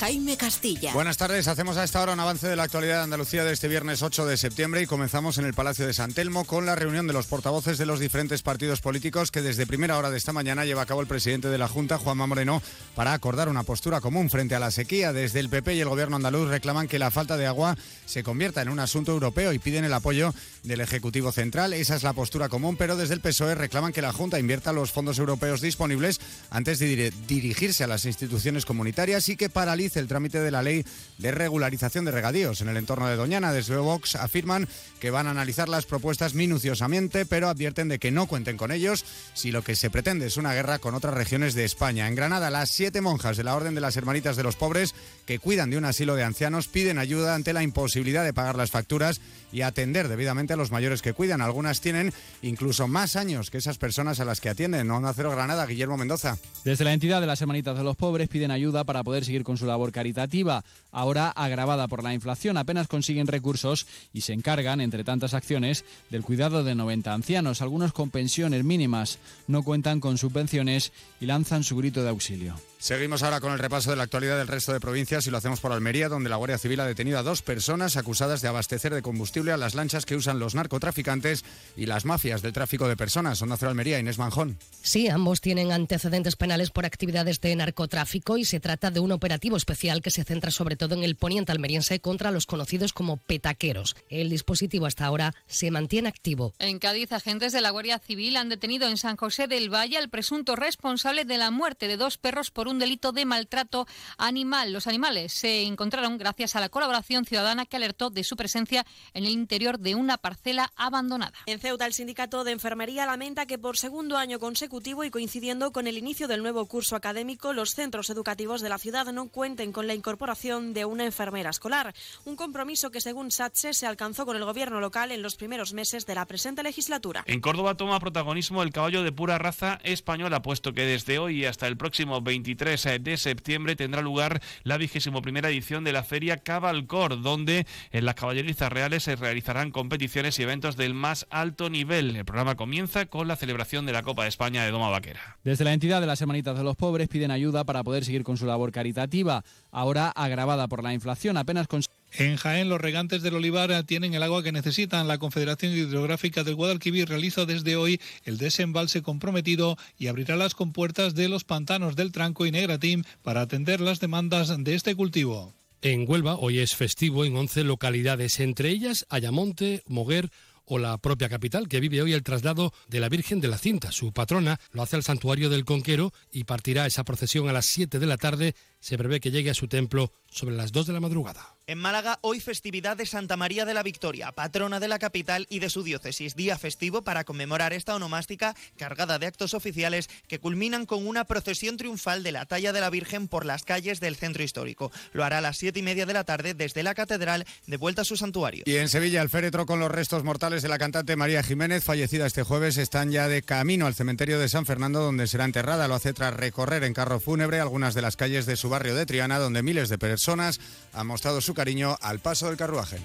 Jaime Castilla. Buenas tardes, hacemos a esta hora un avance de la actualidad de Andalucía de este viernes 8 de septiembre y comenzamos en el Palacio de San Telmo con la reunión de los portavoces de los diferentes partidos políticos que desde primera hora de esta mañana lleva a cabo el presidente de la Junta, Juanma Moreno, para acordar una postura común frente a la sequía. Desde el PP y el gobierno andaluz reclaman que la falta de agua se convierta en un asunto europeo y piden el apoyo del Ejecutivo Central. Esa es la postura común, pero desde el PSOE reclaman que la Junta invierta los fondos europeos disponibles antes de dir- dirigirse a las instituciones comunitarias y que paralice el trámite de la ley de regularización de regadíos en el entorno de Doñana. Desde Vox afirman que van a analizar las propuestas minuciosamente, pero advierten de que no cuenten con ellos si lo que se pretende es una guerra con otras regiones de España. En Granada, las siete monjas de la Orden de las Hermanitas de los Pobres que cuidan de un asilo de ancianos piden ayuda ante la imposibilidad de pagar las facturas y atender debidamente a los mayores que cuidan. Algunas tienen incluso más años que esas personas a las que atienden. Onda Cero Granada, Guillermo Mendoza. Desde la entidad de las Hermanitas de los Pobres piden ayuda para poder seguir con su labor caritativa, ahora agravada por la inflación. Apenas consiguen recursos y se encargan, entre tantas acciones, del cuidado de 90 ancianos, algunos con pensiones mínimas, no cuentan con subvenciones y lanzan su grito de auxilio. Seguimos ahora con el repaso de la actualidad del resto de provincias y lo hacemos por Almería, donde la Guardia Civil ha detenido a dos personas acusadas de abastecer de combustible a las lanchas que usan los narcotraficantes y las mafias del tráfico de personas. Son Cero Almería, Inés Manjón. Sí, ambos tienen antecedentes penales por actividades de narcotráfico y se trata de un operativo especial que se centra sobre todo en el poniente almeriense contra los conocidos como petaqueros. El dispositivo hasta ahora se mantiene activo. En Cádiz, agentes de la Guardia Civil han detenido en San José del Valle al presunto responsable de la muerte de dos perros por un delito de maltrato animal. Los animales se encontraron gracias a la colaboración ciudadana que alertó de su presencia en el interior de una parcela abandonada. En Ceuta, el sindicato de enfermería lamenta que por segundo año consecutivo y coincidiendo con el inicio del nuevo curso académico, los centros educativos de la ciudad no cuenten con la incorporación de una enfermera escolar. Un compromiso que, según SATSE, se alcanzó con el gobierno local en los primeros meses de la presente legislatura. En Córdoba toma protagonismo el caballo de pura raza española, puesto que desde hoy hasta el próximo 23 de septiembre tendrá lugar la vigésimo edición de la feria Cabalcor, donde en las caballerizas reales se realizarán competiciones y eventos del más alto nivel. El programa comienza con la celebración de la Copa de España de Doma Vaquera. Desde la entidad de las Hermanitas de los Pobres piden ayuda para poder seguir con su labor caritativa, ahora agravada por la inflación. Apenas con En Jaén, los regantes del Olivar tienen el agua que necesitan. La Confederación Hidrográfica del Guadalquivir realiza desde hoy el desembalse comprometido y abrirá las compuertas de los pantanos del Tranco y Negratín para atender las demandas de este cultivo. En Huelva hoy es festivo en 11 localidades, entre ellas Ayamonte, Moguer o la propia capital, que vive hoy el traslado de la Virgen de la Cinta. Su patrona lo hace al santuario del Conquero y partirá esa procesión a las 7 de la tarde. Se prevé que llegue a su templo sobre las 2 de la madrugada. En Málaga, hoy festividad de Santa María de la Victoria, patrona de la capital y de su diócesis. Día festivo para conmemorar esta onomástica cargada de actos oficiales que culminan con una procesión triunfal de la talla de la Virgen por las calles del centro histórico. Lo hará a las siete y media de la tarde desde la catedral de vuelta a su santuario. Y en Sevilla, el féretro con los restos mortales de la cantante María Jiménez, fallecida este jueves, están ya de camino al cementerio de San Fernando, donde será enterrada. Lo hace tras recorrer en carro fúnebre algunas de las calles de su barrio de Triana, donde miles de personas han mostrado su cariño al paso del carruaje.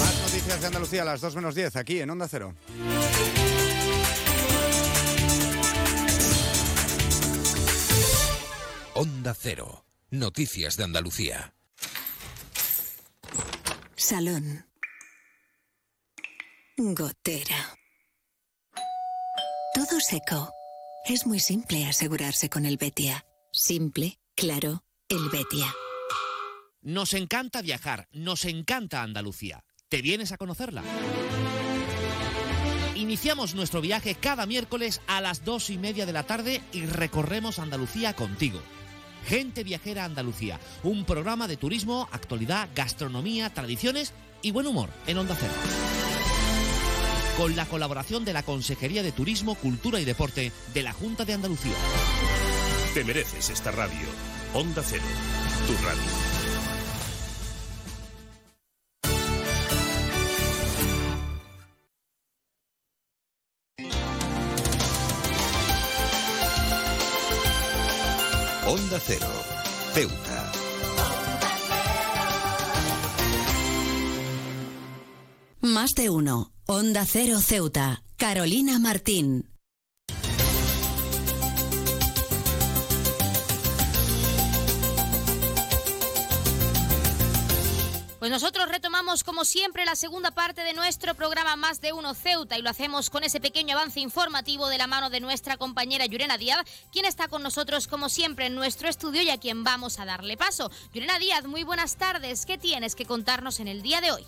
Más noticias de Andalucía a las 2 menos 10, aquí en Onda Cero. Onda Cero. Noticias de Andalucía. Salón. Gotera. Todo seco. Es muy simple asegurarse con el Betia. Simple, claro, el Betia. Nos encanta viajar, nos encanta Andalucía. ¿Te vienes a conocerla? Iniciamos nuestro viaje cada miércoles a las dos y media de la tarde y recorremos Andalucía contigo. Gente Viajera Andalucía, un programa de turismo, actualidad, gastronomía, tradiciones y buen humor en Onda Cero. Con la colaboración de la Consejería de Turismo, Cultura y Deporte de la Junta de Andalucía. Te mereces esta radio. Onda Cero, tu radio. Onda Cero, Ceuta. Más de uno. Onda Cero Ceuta. Carolina Martín. Pues nosotros retomamos como siempre la segunda parte de nuestro programa Más de Uno Ceuta y lo hacemos con ese pequeño avance informativo de la mano de nuestra compañera Yurena Díaz, quien está con nosotros como siempre en nuestro estudio y a quien vamos a darle paso. Yurena Díaz, muy buenas tardes. ¿Qué tienes que contarnos en el día de hoy?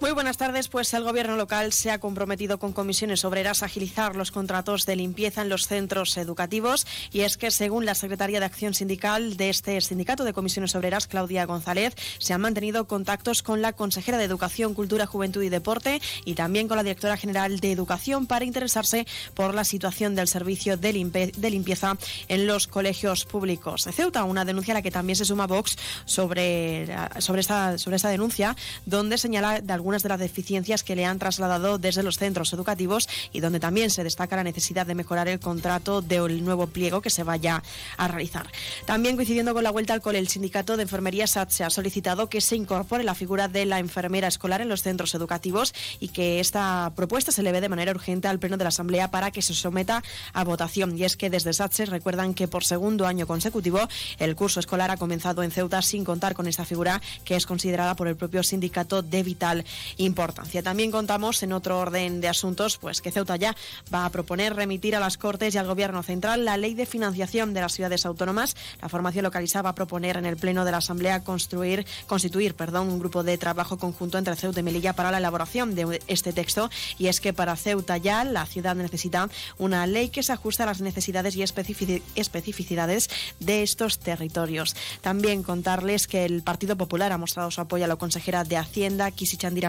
Muy buenas tardes. Pues el gobierno local se ha comprometido con comisiones obreras a agilizar los contratos de limpieza en los centros educativos. Y es que, según la secretaria de Acción Sindical de este sindicato de comisiones obreras, Claudia González, se han mantenido contactos con la consejera de Educación, Cultura, Juventud y Deporte y también con la directora general de Educación para interesarse por la situación del servicio de, limpieza en los colegios públicos de Ceuta. Una denuncia a la que también se suma Vox sobre, sobre, esta, sobre esta denuncia, donde señala de algunas de las deficiencias que le han trasladado desde los centros educativos y donde también se destaca la necesidad de mejorar el contrato del nuevo pliego que se vaya a realizar. También coincidiendo con la vuelta al cole, el sindicato de enfermería SAT ha solicitado que se incorpore la figura de la enfermera escolar en los centros educativos y que esta propuesta se le ve de manera urgente al Pleno de la Asamblea para que se someta a votación. Y es que desde SATSE recuerdan que por segundo año consecutivo el curso escolar ha comenzado en Ceuta sin contar con esta figura que es considerada por el propio sindicato de vital importancia. También contamos en otro orden de asuntos pues que Ceuta ya va a proponer remitir a las Cortes y al Gobierno Central la ley de financiación de las ciudades autónomas. La formación localizada va a proponer en el Pleno de la Asamblea construir, constituir perdón, un grupo de trabajo conjunto entre Ceuta y Melilla para la elaboración de este texto. Y es que para Ceuta ya la ciudad necesita una ley que se ajuste a las necesidades y especificidades de estos territorios. También contarles que el Partido Popular ha mostrado su apoyo a la consejera de Hacienda, Kisi Chandira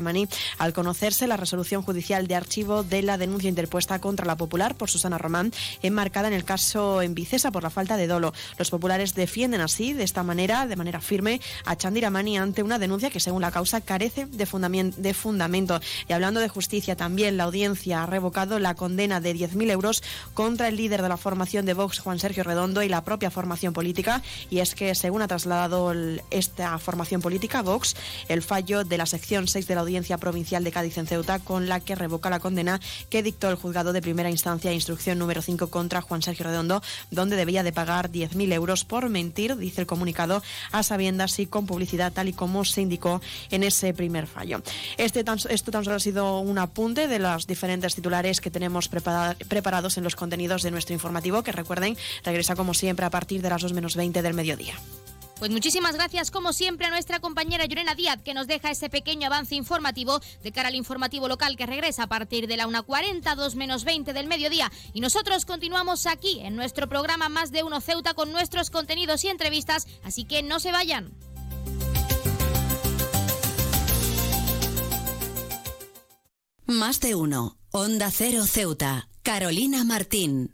al conocerse la resolución judicial de archivo de la denuncia interpuesta contra la Popular por Susana Román, enmarcada en el caso en Vicesa por la falta de dolo. Los populares defienden así, de esta manera, de manera firme, a Chandiramani ante una denuncia que, según la causa, carece de, fundamento. Y hablando de justicia, también la audiencia ha revocado la condena de 10.000 euros contra el líder de la formación de Vox, Juan Sergio Redondo, y la propia formación política. Y es que, según ha trasladado esta formación política, Vox, el fallo de la sección 6 de la audiencia Provincial de Cádiz en Ceuta, con la que revoca la condena que dictó el juzgado de primera instancia, instrucción número 5 contra Juan Sergio Redondo, donde debía de pagar 10.000 euros por mentir, dice el comunicado, a sabiendas y con publicidad, tal y como se indicó en ese primer fallo. Este esto tan solo ha sido un apunte de los diferentes titulares que tenemos preparados en los contenidos de nuestro informativo, que recuerden, regresa como siempre a partir de las 2 menos 20 del mediodía. Pues muchísimas gracias, como siempre, a nuestra compañera Llorena Díaz, que nos deja ese pequeño avance informativo de cara al informativo local que regresa a partir de la 1.40, 2 menos 20 del mediodía. Y nosotros continuamos aquí en nuestro programa Más de Uno Ceuta con nuestros contenidos y entrevistas, así que no se vayan. Más de uno. Onda Cero Ceuta. Carolina Martín.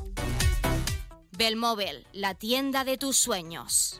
Belmóvil, la tienda de tus sueños.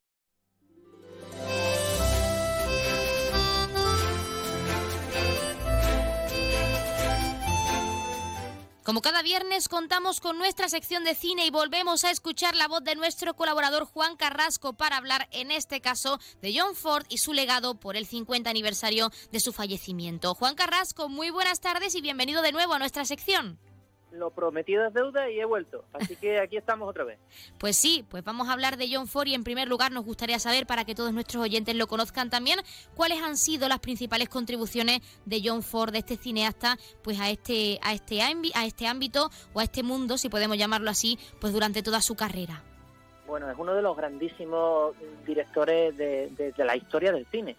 Como cada viernes contamos con nuestra sección de cine y volvemos a escuchar la voz de nuestro colaborador Juan Carrasco para hablar en este caso de John Ford y su legado por el 50 aniversario de su fallecimiento. Juan Carrasco, muy buenas tardes y bienvenido de nuevo a nuestra sección lo prometido es deuda y he vuelto. Así que aquí estamos otra vez. <laughs> Pues sí, pues vamos a hablar de John Ford y en primer lugar nos gustaría saber, para que todos nuestros oyentes lo conozcan también, cuáles han sido las principales contribuciones de John Ford, de este cineasta, pues a este, a este, a este ámbito o a este mundo, si podemos llamarlo así, pues durante toda su carrera. Bueno, es uno de los grandísimos directores de, de la historia del cine.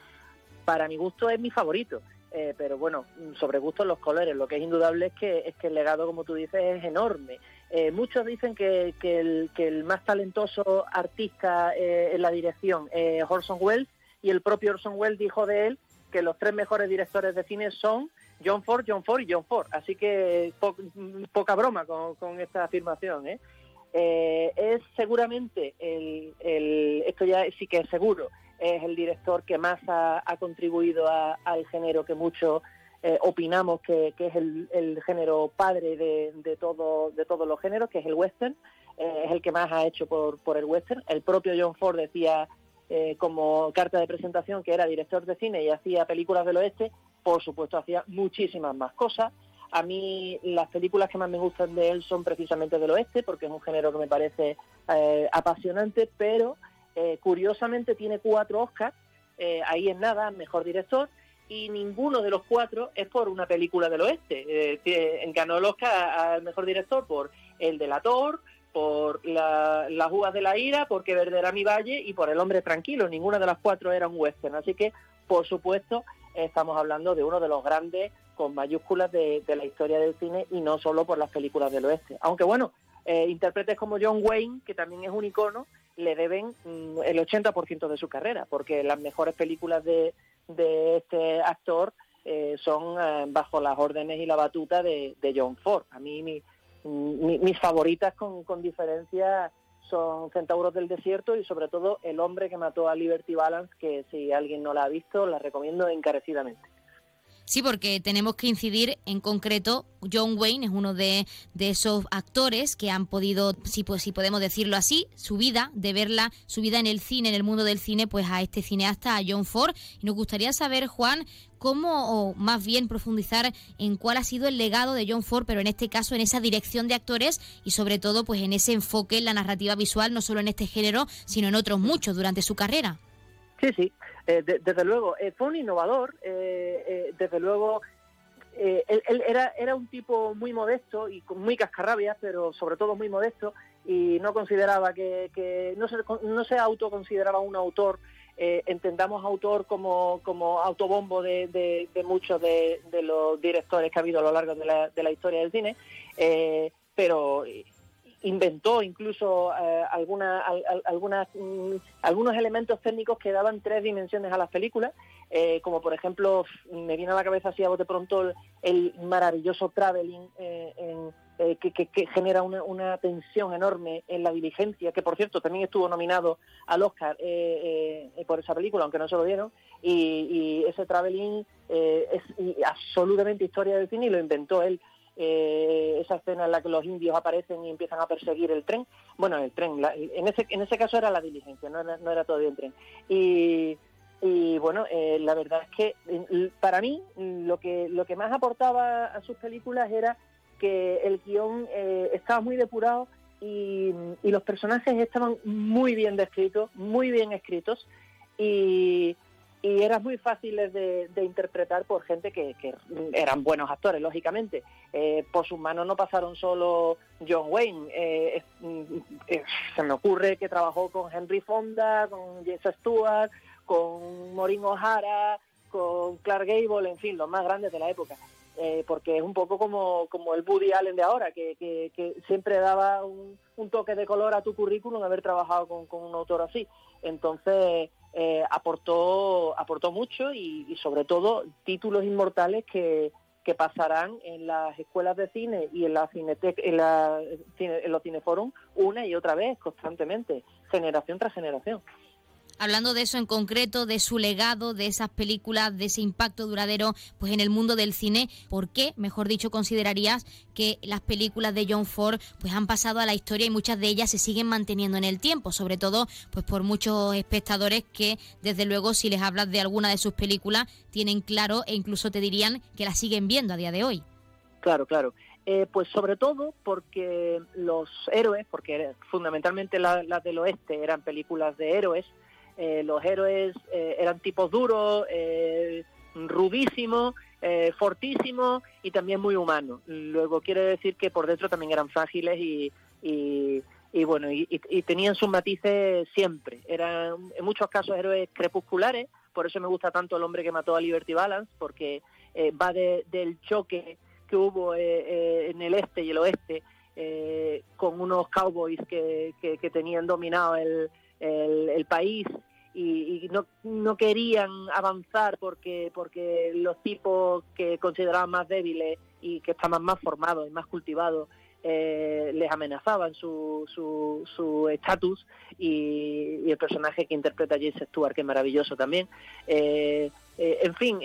Para mi gusto es mi favorito eh, pero bueno, sobre gustos los colores, lo que es indudable es que, es que el legado, como tú dices, es enorme. Eh, muchos dicen que, que, el, más talentoso artista eh, en la dirección es Orson Welles y el propio Orson Welles dijo de él que los tres mejores directores de cine son John Ford, John Ford y John Ford. Así que poca broma con, esta afirmación. es seguramente, el, esto ya sí que es seguro, es el director que más ha, contribuido al género que muchos eh, opinamos que, es el, género padre de, todo, de todos los géneros, que es el western, eh, es el que más ha hecho por, por el western. El propio John Ford decía eh, como carta de presentación que era director de cine y hacía películas del oeste, por supuesto hacía muchísimas más cosas. A mí las películas que más me gustan de él son precisamente del oeste, porque es un género que me parece apasionante, pero eh, curiosamente tiene cuatro Oscars, eh, ahí es nada, mejor director, y ninguno de los cuatro es por una película del oeste. Eh, ganó el Oscar al mejor director por El Delator, por la, Las Uvas de la Ira, por Que Verde era mi valle y por El Hombre Tranquilo. Ninguna de las cuatro era un western. Así que, por supuesto, estamos hablando de uno de los grandes con mayúsculas de, de la historia del cine y no solo por las películas del oeste. Aunque bueno, eh, intérpretes como John Wayne, que también es un icono, le deben mm, el 80% de su carrera, porque las mejores películas de, de este actor eh, son eh, bajo las órdenes y la batuta de, John Ford. A mí mis favoritas con, con diferencia son Centauros del Desierto y sobre todo El hombre que mató a Liberty Balance, que si alguien no la ha visto, la recomiendo encarecidamente. Sí, porque tenemos que incidir en concreto, John Wayne es uno de, esos actores que han podido, si, pues, si podemos decirlo así, su vida, de verla, su vida en el cine, en el mundo del cine, pues a este cineasta, a John Ford. Y nos gustaría saber, Juan, cómo, o más bien profundizar en cuál ha sido el legado de John Ford, pero en este caso en esa dirección de actores y sobre todo pues en ese enfoque en la narrativa visual, no solo en este género, sino en otros muchos durante su carrera. Sí, sí, eh, desde luego. Eh, fue un innovador, eh, desde luego. Él, era, era un tipo muy modesto y con muy cascarrabias, pero sobre todo muy modesto y no consideraba que, no, se, no se autoconsideraba un autor entendamos autor como, como autobombo de, de, muchos de, los directores que ha habido a lo largo de la, de la historia del cine, pero inventó incluso eh, alguna, mm, algunos elementos técnicos que daban tres dimensiones a las películas, eh, como por ejemplo, me viene a la cabeza así a bote pronto el, maravilloso traveling eh, que, genera una, tensión enorme en la diligencia, que por cierto también estuvo nominado al Oscar por esa película, aunque no se lo dieron, y, ese traveling es absolutamente historia del cine y lo inventó él eh, esa escena en la que los indios aparecen y empiezan a perseguir el tren. Bueno, el tren, en, ese, en ese caso era la diligencia, no era, no era todavía el tren. Y, bueno, eh, la verdad es que para mí lo que, lo que más aportaba a sus películas era que el guion eh, estaba muy depurado y, y, los personajes estaban muy bien descritos, muy bien escritos y, y eran muy fáciles de, interpretar por gente que, eran buenos actores, lógicamente. Eh, por sus manos no pasaron solo John Wayne. Eh, eh, se me ocurre que trabajó con Henry Fonda, con Jesse Stewart, con Maureen O'Hara, con Clark Gable, en fin, los más grandes de la época. porque es un poco como, como el Woody Allen de ahora, que, siempre daba un, toque de color a tu currículum haber trabajado con un autor así. Entonces, eh, aportó, aportó mucho y, sobre todo títulos inmortales que, que, pasarán en las escuelas de cine y en, la en, la, en los cineforum una y otra vez, constantemente, generación tras generación hablando de eso en concreto, de su legado, de esas películas, de ese impacto duradero pues en el mundo del cine, ¿por qué, mejor dicho, considerarías que las películas de John Ford pues han pasado a la historia y muchas de ellas se siguen manteniendo en el tiempo, sobre todo pues por muchos espectadores que desde luego si les hablas de alguna de sus películas tienen claro e incluso te dirían que las siguen viendo a día de hoy? Claro, claro. Eh, pues sobre todo porque los héroes, porque fundamentalmente las del oeste eran películas de héroes, eh, los héroes eh, eran tipos duros, eh, rubísimos, fortísimos y también muy humanos. Luego quiere decir que por dentro también eran frágiles y, y, bueno, y, tenían sus matices siempre. Eran en muchos casos héroes crepusculares, por eso me gusta tanto el hombre que mató a Liberty Balance, porque va del choque que hubo en el este y el oeste con unos cowboys que, que tenían dominado el, país y, no, no, querían avanzar porque, porque los tipos que consideraban más débiles y que estaban más formados y más cultivados eh, les amenazaban su su estatus y, el personaje que interpreta James Stewart, que es maravilloso también. Eh, eh, en fin,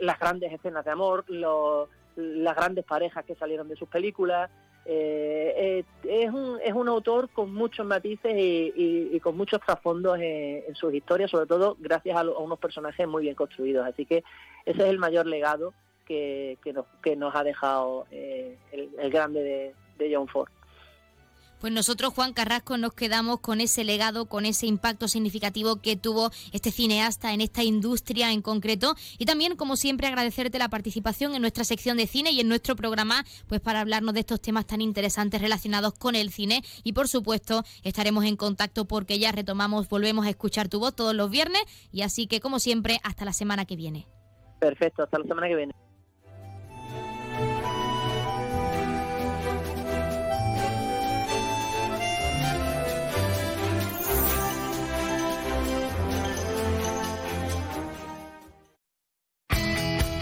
las grandes escenas de amor, las grandes parejas que salieron de sus películas, eh, eh, es, un, es un autor con muchos matices y, con muchos trasfondos en, sus historias, sobre todo gracias a, unos personajes muy bien construidos. Así que ese es el mayor legado que, que, nos, que nos ha dejado eh, el, grande de John Ford. Pues nosotros, Juan Carrasco, nos quedamos con ese legado, con ese impacto significativo que tuvo este cineasta en esta industria en concreto. Y también, como siempre, agradecerte la participación en nuestra sección de cine y en nuestro programa, pues para hablarnos de estos temas tan interesantes relacionados con el cine. Y por supuesto, estaremos en contacto porque ya retomamos, volvemos a escuchar tu voz todos los viernes. Y así que, como siempre, hasta la semana que viene. Perfecto, hasta la semana que viene.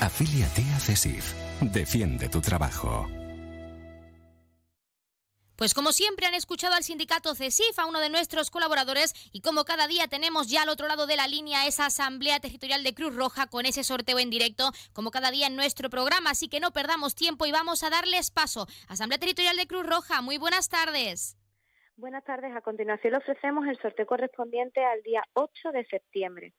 Afíliate a CESIF. Defiende tu trabajo. Pues como siempre han escuchado al sindicato CESIF, a uno de nuestros colaboradores, y como cada día tenemos ya al otro lado de la línea esa Asamblea Territorial de Cruz Roja con ese sorteo en directo, como cada día en nuestro programa, así que no perdamos tiempo y vamos a darles paso. Asamblea Territorial de Cruz Roja, muy buenas tardes. Buenas tardes, a continuación le ofrecemos el sorteo correspondiente al día 8 de septiembre.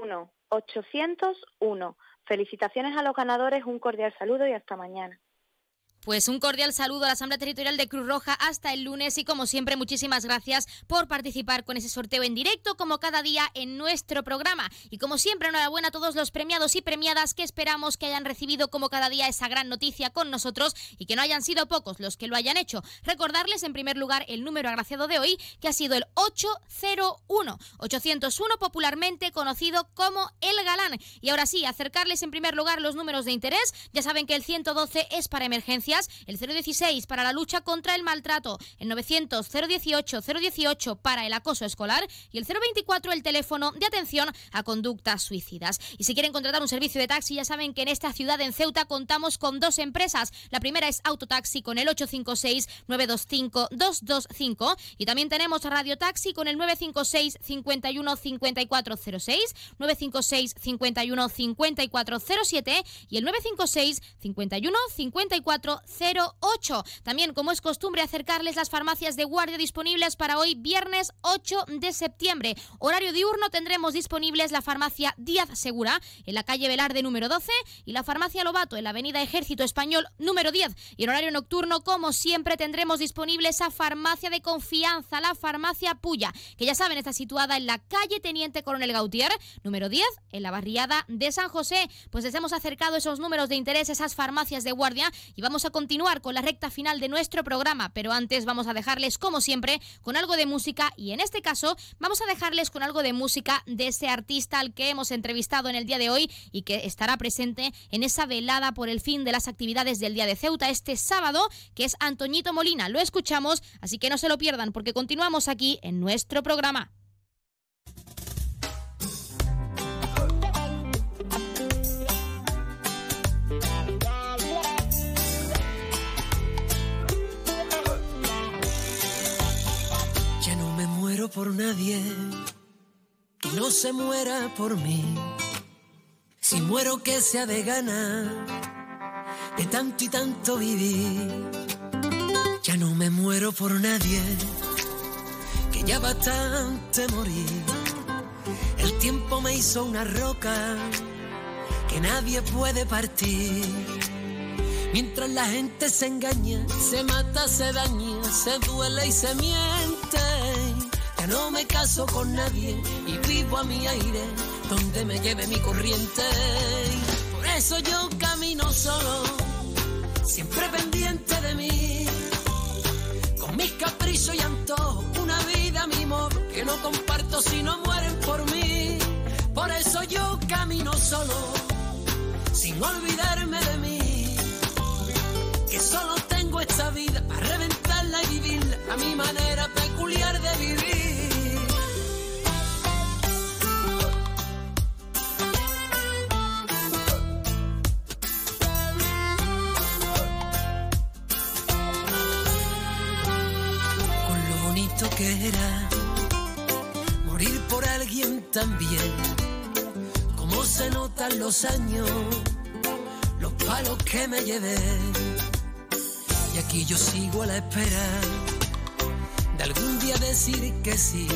801 801. Felicitaciones a los ganadores, un cordial saludo y hasta mañana. Pues un cordial saludo a la Asamblea Territorial de Cruz Roja hasta el lunes y como siempre muchísimas gracias por participar con ese sorteo en directo como cada día en nuestro programa. Y como siempre enhorabuena a todos los premiados y premiadas que esperamos que hayan recibido como cada día esa gran noticia con nosotros y que no hayan sido pocos los que lo hayan hecho. Recordarles en primer lugar el número agraciado de hoy que ha sido el 801, 801 popularmente conocido como el galán. Y ahora sí, acercarles en primer lugar los números de interés. Ya saben que el 112 es para emergencia el 016 para la lucha contra el maltrato, el 900 018 018 para el acoso escolar y el 024 el teléfono de atención a conductas suicidas. Y si quieren contratar un servicio de taxi, ya saben que en esta ciudad en Ceuta contamos con dos empresas. La primera es Autotaxi con el 856 925 225 y también tenemos Radio Taxi con el 956 51 5406, 956 51 5407 y el 956 51 54 08. También, como es costumbre, acercarles las farmacias de guardia disponibles para hoy, viernes 8 de septiembre. Horario diurno tendremos disponibles la farmacia Díaz Segura en la calle Velarde número 12 y la farmacia Lobato en la avenida Ejército Español número 10. Y en horario nocturno, como siempre, tendremos disponible esa farmacia de confianza, la farmacia Puya, que ya saben está situada en la calle Teniente Coronel Gautier número 10 en la barriada de San José. Pues les hemos acercado esos números de interés, esas farmacias de guardia y vamos a continuar con la recta final de nuestro programa, pero antes vamos a dejarles, como siempre, con algo de música y en este caso vamos a dejarles con algo de música de ese artista al que hemos entrevistado en el día de hoy y que estará presente en esa velada por el fin de las actividades del Día de Ceuta este sábado, que es Antoñito Molina. Lo escuchamos, así que no se lo pierdan porque continuamos aquí en nuestro programa. Por nadie que no se muera por mí. Si muero que sea de gana de tanto y tanto vivir. Ya no me muero por nadie que ya bastante morir. El tiempo me hizo una roca que nadie puede partir. Mientras la gente se engaña, se mata, se daña, se duele y se miente no me caso con nadie y vivo a mi aire donde me lleve mi corriente. Por eso yo camino solo, siempre pendiente de mí. Con mis caprichos y antojos, una vida, mi amor, que no comparto si no mueren por mí. Por eso yo camino solo, sin olvidarme de mí. Que solo tengo esta vida para reventarla y vivirla a mi manera peculiar de vivir. Era morir por alguien también. Como se notan los años, los palos que me llevé. Y aquí yo sigo a la espera de algún día decir que sí.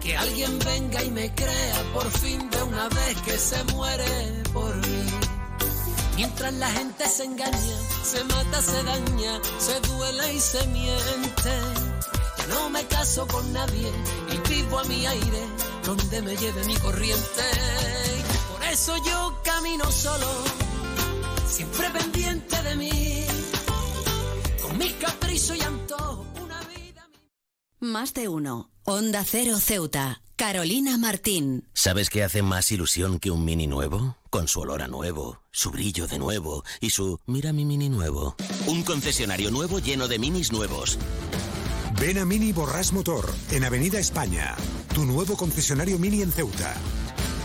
Que alguien venga y me crea por fin de una vez que se muere por mí. Mientras la gente se engaña, se mata, se daña, se duele y se miente. No me caso con nadie y vivo a mi aire donde me lleve mi corriente. Por eso yo camino solo, siempre pendiente de mí, con mis caprichos y antojos. Más de uno. Onda Cero Ceuta. Carolina Martín. ¿Sabes qué hace más ilusión que un mini nuevo? Con su olor a nuevo, su brillo de nuevo y su mira mi mini nuevo. Un concesionario nuevo lleno de minis nuevos. Ven a Mini Borras Motor, en Avenida España. Tu nuevo concesionario Mini en Ceuta.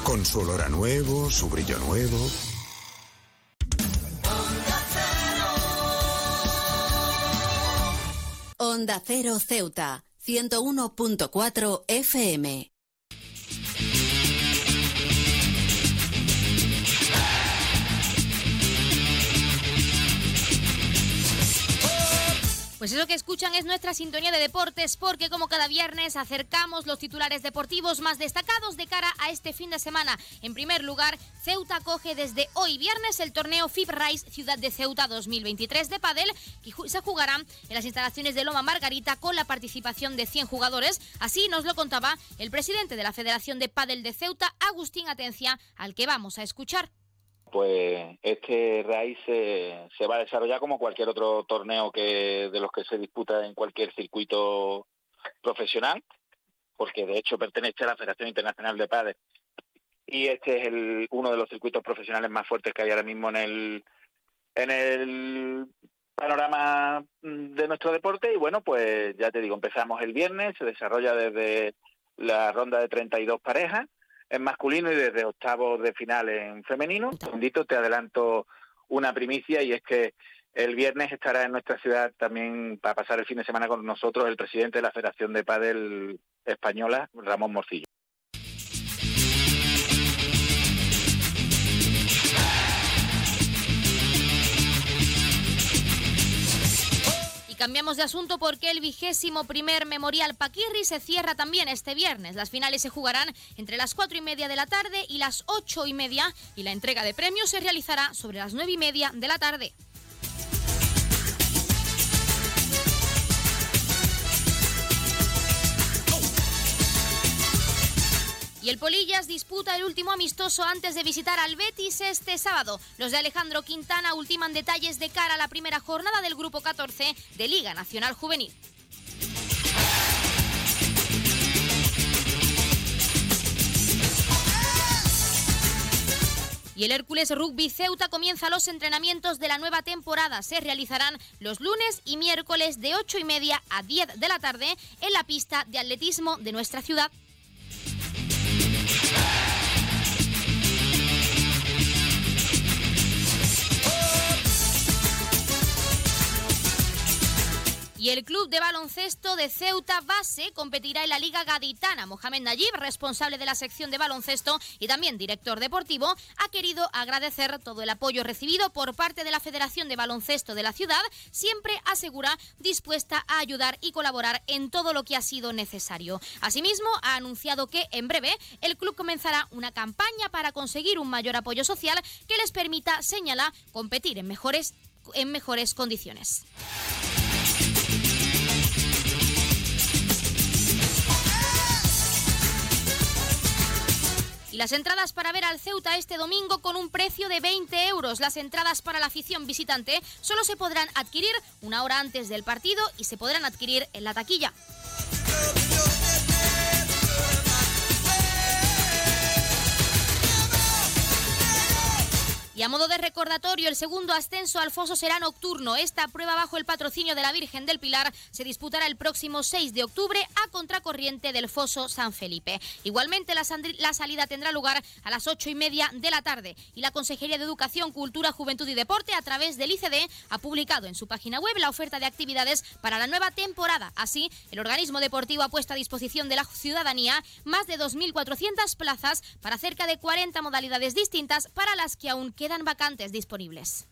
Con su olor a nuevo, su brillo nuevo. Onda Cero Ceuta. 101.4 FM. Pues eso que escuchan es nuestra sintonía de deportes porque como cada viernes acercamos los titulares deportivos más destacados de cara a este fin de semana. En primer lugar, Ceuta coge desde hoy viernes el torneo FIB Rise Ciudad de Ceuta 2023 de pádel que se jugará en las instalaciones de Loma Margarita con la participación de 100 jugadores. Así nos lo contaba el presidente de la Federación de Pádel de Ceuta, Agustín Atencia, al que vamos a escuchar pues este RAI se, se, va a desarrollar como cualquier otro torneo que de los que se disputa en cualquier circuito profesional, porque de hecho pertenece a la Federación Internacional de Padres y este es el, uno de los circuitos profesionales más fuertes que hay ahora mismo en el en el panorama de nuestro deporte. Y bueno, pues ya te digo, empezamos el viernes, se desarrolla desde la ronda de 32 parejas en masculino y desde octavos de final en femenino. Segundito, te adelanto una primicia y es que el viernes estará en nuestra ciudad también para pasar el fin de semana con nosotros el presidente de la Federación de Padel Española, Ramón Morcillo. Cambiamos de asunto porque el vigésimo primer Memorial Paquirri se cierra también este viernes. Las finales se jugarán entre las cuatro y media de la tarde y las ocho y media y la entrega de premios se realizará sobre las nueve y media de la tarde. Y el Polillas disputa el último amistoso antes de visitar al Betis este sábado. Los de Alejandro Quintana ultiman detalles de cara a la primera jornada del Grupo 14 de Liga Nacional Juvenil. Y el Hércules Rugby Ceuta comienza los entrenamientos de la nueva temporada. Se realizarán los lunes y miércoles de 8 y media a 10 de la tarde en la pista de atletismo de nuestra ciudad. Y el club de baloncesto de Ceuta Base competirá en la Liga Gaditana. Mohamed Nayib, responsable de la sección de baloncesto y también director deportivo, ha querido agradecer todo el apoyo recibido por parte de la Federación de Baloncesto de la ciudad, siempre asegura dispuesta a ayudar y colaborar en todo lo que ha sido necesario. Asimismo, ha anunciado que en breve el club comenzará una campaña para conseguir un mayor apoyo social que les permita, señala, competir en mejores, en mejores condiciones. Y las entradas para ver al Ceuta este domingo con un precio de 20 euros. Las entradas para la afición visitante solo se podrán adquirir una hora antes del partido y se podrán adquirir en la taquilla. Y a modo de recordatorio, el segundo ascenso al foso será nocturno. Esta prueba bajo el patrocinio de la Virgen del Pilar se disputará el próximo 6 de octubre a contracorriente del foso San Felipe. Igualmente, la, salida tendrá lugar a las ocho y media de la tarde. Y la Consejería de Educación, Cultura, Juventud y Deporte, a través del ICD, ha publicado en su página web la oferta de actividades para la nueva temporada. Así, el organismo deportivo ha puesto a disposición de la ciudadanía más de 2.400 plazas para cerca de 40 modalidades distintas para las que aún quedan quedan vacantes disponibles.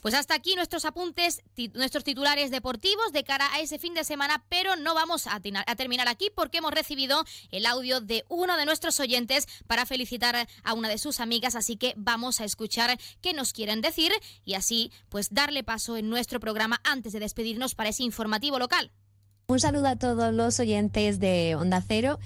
Pues hasta aquí nuestros apuntes, nuestros titulares deportivos de cara a ese fin de semana, pero no vamos a, terminar aquí porque hemos recibido el audio de uno de nuestros oyentes para felicitar a una de sus amigas, así que vamos a escuchar qué nos quieren decir y así pues darle paso en nuestro programa antes de despedirnos para ese informativo local. Un saludo a todos los oyentes de Onda Cero.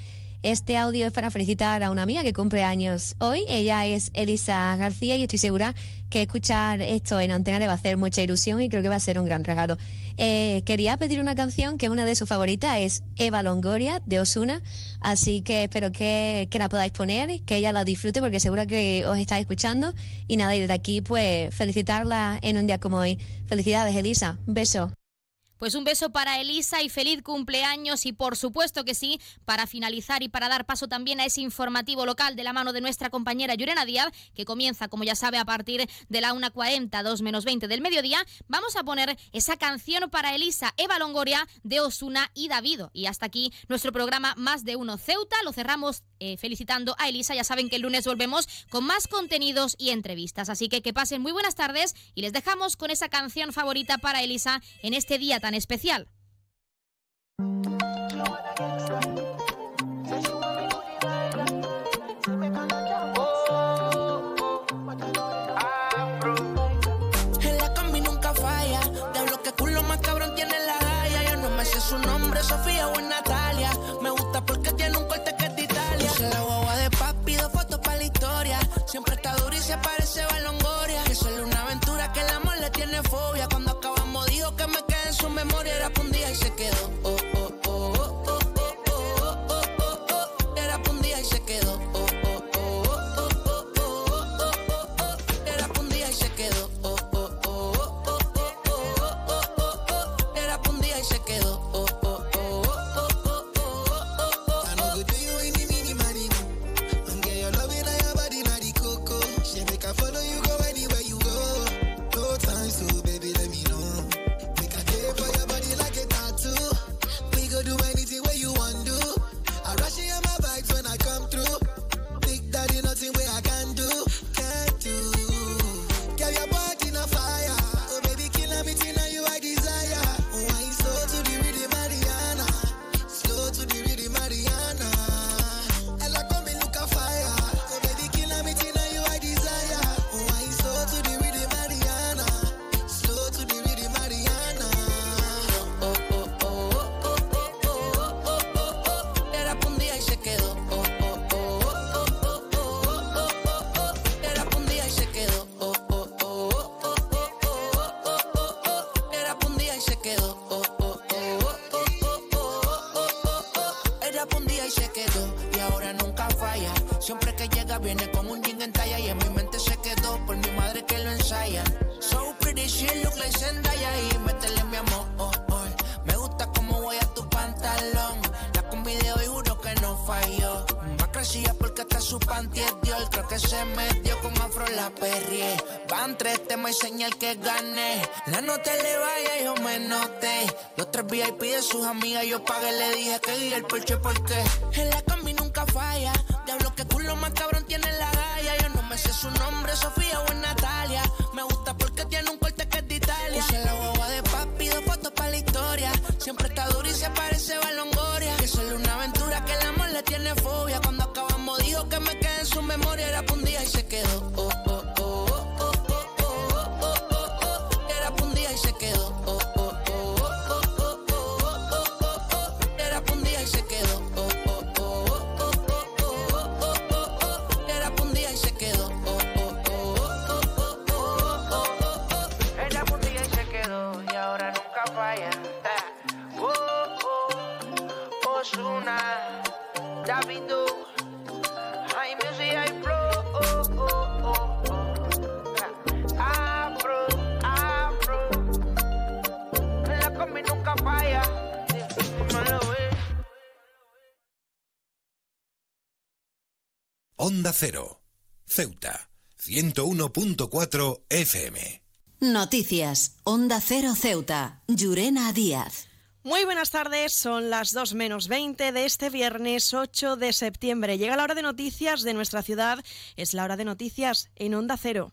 Este audio es para felicitar a una amiga que cumple años hoy. Ella es Elisa García y estoy segura que escuchar esto en antena le va a hacer mucha ilusión y creo que va a ser un gran regalo. Eh, quería pedir una canción que una de sus favoritas es Eva Longoria de Osuna, así que espero que, que la podáis poner, que ella la disfrute porque seguro que os está escuchando. Y nada, y desde aquí pues felicitarla en un día como hoy. Felicidades Elisa, beso. Pues un beso para Elisa y feliz cumpleaños y por supuesto que sí, para finalizar y para dar paso también a ese informativo local de la mano de nuestra compañera Yurena Díaz, que comienza, como ya sabe, a partir de la 1.40, 2 menos 20 del mediodía, vamos a poner esa canción para Elisa, Eva Longoria, de Osuna y Davido. Y hasta aquí nuestro programa Más de Uno Ceuta. Lo cerramos eh, felicitando a Elisa. Ya saben que el lunes volvemos con más contenidos y entrevistas. Así que que pasen muy buenas tardes y les dejamos con esa canción favorita para Elisa en este día tan especial. Me sé su nombre, Sofía o Natalia. Me gusta porque tiene un corte que es de Italia. Puse la guagua de papi, dos fotos para la historia. Siempre está duro y se parece a Longoria. Que solo una aventura que el amor le tiene fobia. Quedó. noche por. Cero. Ceuta. 101.4 FM. Noticias. Onda Cero Ceuta. Llurena Díaz. Muy buenas tardes, son las 2 menos 20 de este viernes 8 de septiembre. Llega la hora de noticias de nuestra ciudad, es la hora de noticias en Onda Cero.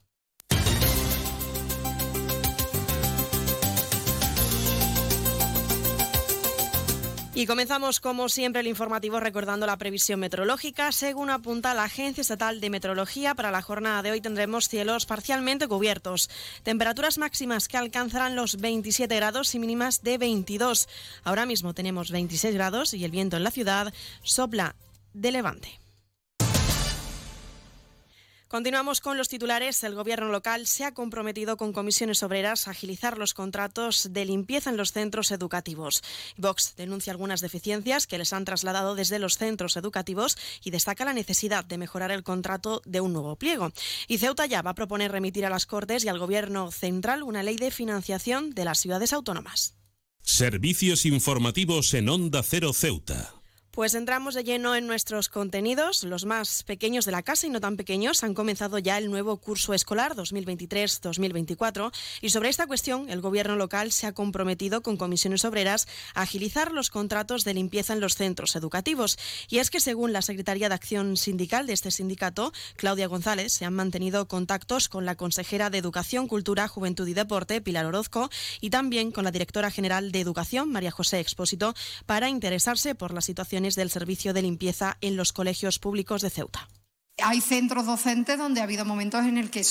Y comenzamos, como siempre, el informativo recordando la previsión meteorológica. Según apunta la Agencia Estatal de Meteorología, para la jornada de hoy tendremos cielos parcialmente cubiertos. Temperaturas máximas que alcanzarán los 27 grados y mínimas de 22. Ahora mismo tenemos 26 grados y el viento en la ciudad sopla de levante. Continuamos con los titulares. El Gobierno local se ha comprometido con comisiones obreras a agilizar los contratos de limpieza en los centros educativos. Vox denuncia algunas deficiencias que les han trasladado desde los centros educativos y destaca la necesidad de mejorar el contrato de un nuevo pliego. Y Ceuta ya va a proponer remitir a las Cortes y al Gobierno central una ley de financiación de las ciudades autónomas. Servicios informativos en Onda Cero Ceuta. Pues entramos de lleno en nuestros contenidos. Los más pequeños de la casa y no tan pequeños han comenzado ya el nuevo curso escolar 2023-2024 y sobre esta cuestión el gobierno local se ha comprometido con comisiones obreras a agilizar los contratos de limpieza en los centros educativos. Y es que según la Secretaría de Acción Sindical de este sindicato, Claudia González, se han mantenido contactos con la consejera de Educación, Cultura, Juventud y Deporte, Pilar Orozco, y también con la directora general de Educación, María José Expósito, para interesarse por la situación del servicio de limpieza en los colegios públicos de Ceuta. Hay centros docentes donde ha habido momentos en el que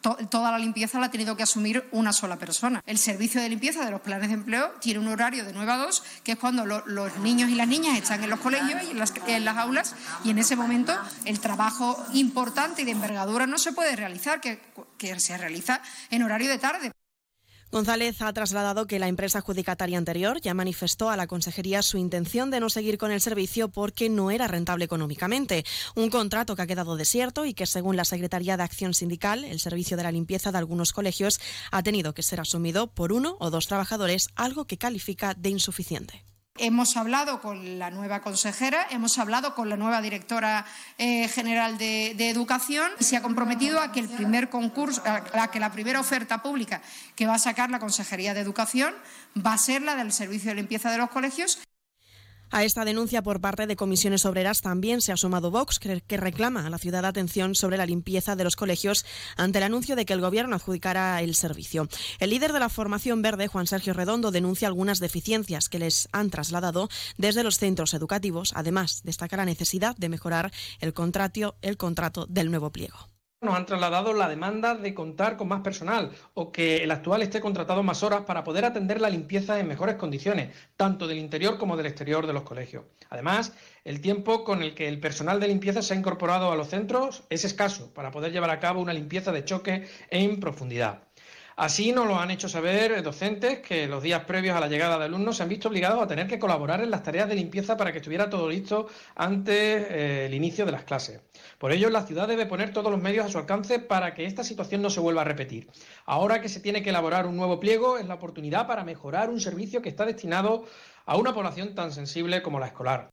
to toda la limpieza la ha tenido que asumir una sola persona. El servicio de limpieza de los planes de empleo tiene un horario de 9 a 2, que es cuando lo, los niños y las niñas están en los colegios y en las, aulas, y en ese momento el trabajo importante y de envergadura no se puede realizar, que se realiza en horario de tarde. González ha trasladado que la empresa adjudicataria anterior ya manifestó a la consejería su intención de no seguir con el servicio porque no era rentable económicamente. Un contrato que ha quedado desierto y que, según la Secretaría de Acción Sindical, el servicio de la limpieza de algunos colegios ha tenido que ser asumido por uno o dos trabajadores, algo que califica de insuficiente. Hemos hablado con la nueva consejera, hemos hablado con la nueva directora eh, general de, Educación y se ha comprometido a que el primer concurso, a que la primera oferta pública que va a sacar la Consejería de Educación va a ser la del servicio de limpieza de los colegios. A esta denuncia por parte de comisiones obreras también se ha sumado Vox, que reclama a la ciudad atención sobre la limpieza de los colegios ante el anuncio de que el Gobierno adjudicara el servicio. El líder de la formación verde, Juan Sergio Redondo, denuncia algunas deficiencias que les han trasladado desde los centros educativos. Además, destaca la necesidad de mejorar el contrato, el contrato del nuevo pliego nos han trasladado la demanda de contar con más personal o que el actual esté contratado más horas para poder atender la limpieza en mejores condiciones, tanto del interior como del exterior de los colegios. Además, el tiempo con el que el personal de limpieza se ha incorporado a los centros es escaso para poder llevar a cabo una limpieza de choque en profundidad. Así nos lo han hecho saber docentes que los días previos a la llegada de alumnos se han visto obligados a tener que colaborar en las tareas de limpieza para que estuviera todo listo antes eh, el inicio de las clases. Por ello, la ciudad debe poner todos los medios a su alcance para que esta situación no se vuelva a repetir. Ahora que se tiene que elaborar un nuevo pliego, es la oportunidad para mejorar un servicio que está destinado a una población tan sensible como la escolar.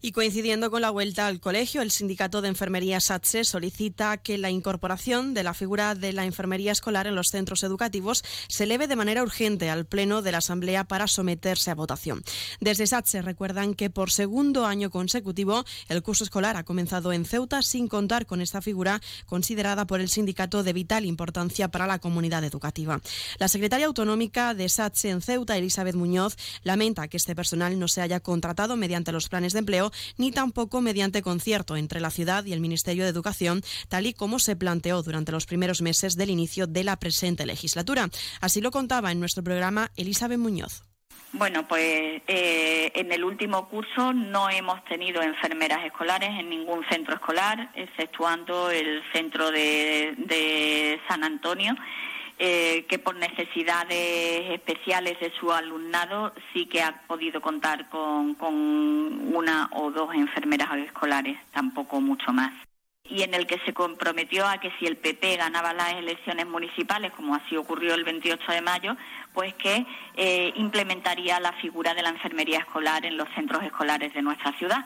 Y coincidiendo con la vuelta al colegio, el sindicato de enfermería SATSE solicita que la incorporación de la figura de la enfermería escolar en los centros educativos se eleve de manera urgente al Pleno de la Asamblea para someterse a votación. Desde SATSE recuerdan que por segundo año consecutivo el curso escolar ha comenzado en Ceuta sin contar con esta figura considerada por el sindicato de vital importancia para la comunidad educativa. La secretaria autonómica de SATSE en Ceuta, Elizabeth Muñoz, lamenta que este personal no se haya contratado mediante los planes de empleo ni tampoco mediante concierto entre la ciudad y el Ministerio de Educación, tal y como se planteó durante los primeros meses del inicio de la presente legislatura. Así lo contaba en nuestro programa Elizabeth Muñoz. Bueno, pues eh, en el último curso no hemos tenido enfermeras escolares en ningún centro escolar, exceptuando el centro de, de San Antonio eh, que por necesidades especiales de su alumnado sí que ha podido contar con, con una o dos enfermeras escolares, tampoco mucho más y en el que se comprometió a que si el PP ganaba las elecciones municipales, como así ocurrió el 28 de mayo, pues que eh, implementaría la figura de la enfermería escolar en los centros escolares de nuestra ciudad.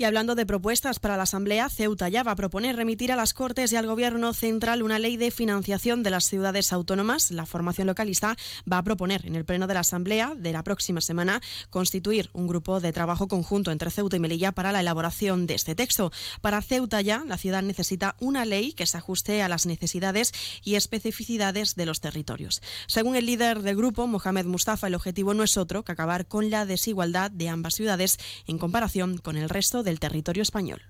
Y hablando de propuestas para la Asamblea, Ceuta ya va a proponer remitir a las Cortes y al Gobierno central una ley de financiación de las ciudades autónomas. La formación localista va a proponer en el Pleno de la Asamblea de la próxima semana constituir un grupo de trabajo conjunto entre Ceuta y Melilla para la elaboración de este texto. Para Ceuta ya, la ciudad necesita una ley que se ajuste a las necesidades y especificidades de los territorios. Según el líder del grupo, Mohamed Mustafa, el objetivo no es otro que acabar con la desigualdad de ambas ciudades en comparación con el resto de territorio español.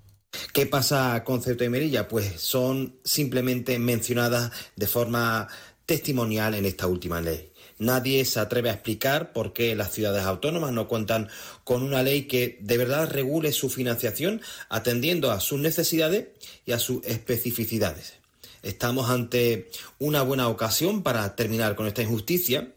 ¿Qué pasa con Ceuta y Melilla? Pues son simplemente mencionadas de forma testimonial en esta última ley. Nadie se atreve a explicar por qué las ciudades autónomas no cuentan con una ley que de verdad regule su financiación atendiendo a sus necesidades y a sus especificidades. Estamos ante una buena ocasión para terminar con esta injusticia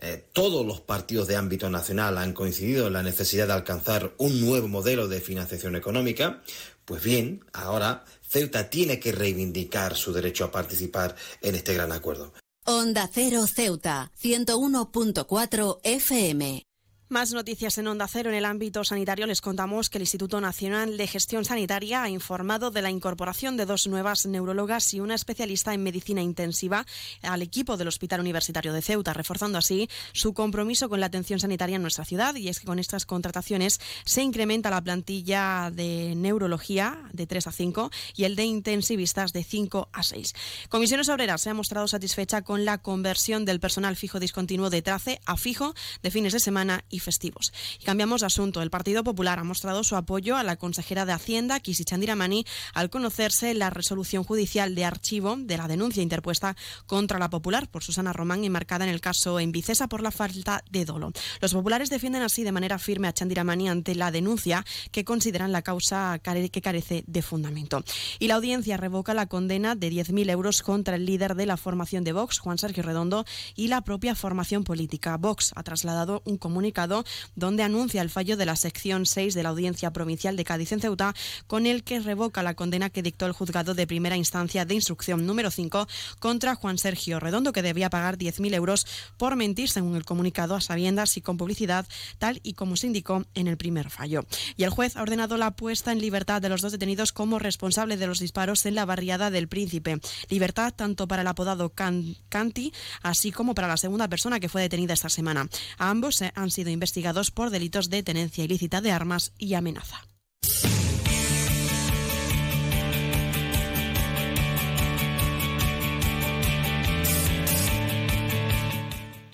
eh, todos los partidos de ámbito nacional han coincidido en la necesidad de alcanzar un nuevo modelo de financiación económica, pues bien, ahora Ceuta tiene que reivindicar su derecho a participar en este gran acuerdo. Onda Cero Ceuta, 101.4 FM. Más noticias en Onda Cero. En el ámbito sanitario les contamos que el Instituto Nacional de Gestión Sanitaria ha informado de la incorporación de dos nuevas neurólogas y una especialista en medicina intensiva al equipo del Hospital Universitario de Ceuta, reforzando así su compromiso con la atención sanitaria en nuestra ciudad. Y es que con estas contrataciones se incrementa la plantilla de neurología de 3 a 5 y el de intensivistas de 5 a 6. Comisiones Obreras se ha mostrado satisfecha con la conversión del personal fijo discontinuo de TRACE a fijo de fines de semana y festivos. Y cambiamos de asunto. El Partido Popular ha mostrado su apoyo a la consejera de Hacienda, Kisi Chandiramani, al conocerse la resolución judicial de archivo de la denuncia interpuesta contra la Popular por Susana Román enmarcada en el caso en Vicesa por la falta de dolo. Los populares defienden así de manera firme a Chandiramani ante la denuncia que consideran la causa que carece de fundamento. Y la audiencia revoca la condena de 10.000 euros contra el líder de la formación de Vox, Juan Sergio Redondo, y la propia formación política. Vox ha trasladado un comunicado donde anuncia el fallo de la sección 6 de la Audiencia Provincial de Cádiz en Ceuta, con el que revoca la condena que dictó el juzgado de primera instancia de instrucción número 5 contra Juan Sergio Redondo, que debía pagar 10.000 euros por mentir, según el comunicado, a sabiendas y con publicidad, tal y como se indicó en el primer fallo. Y el juez ha ordenado la puesta en libertad de los dos detenidos como responsable de los disparos en la barriada del Príncipe. Libertad tanto para el apodado Canti, así como para la segunda persona que fue detenida esta semana. A ambos han sido investigados por delitos de tenencia ilícita de armas y amenaza.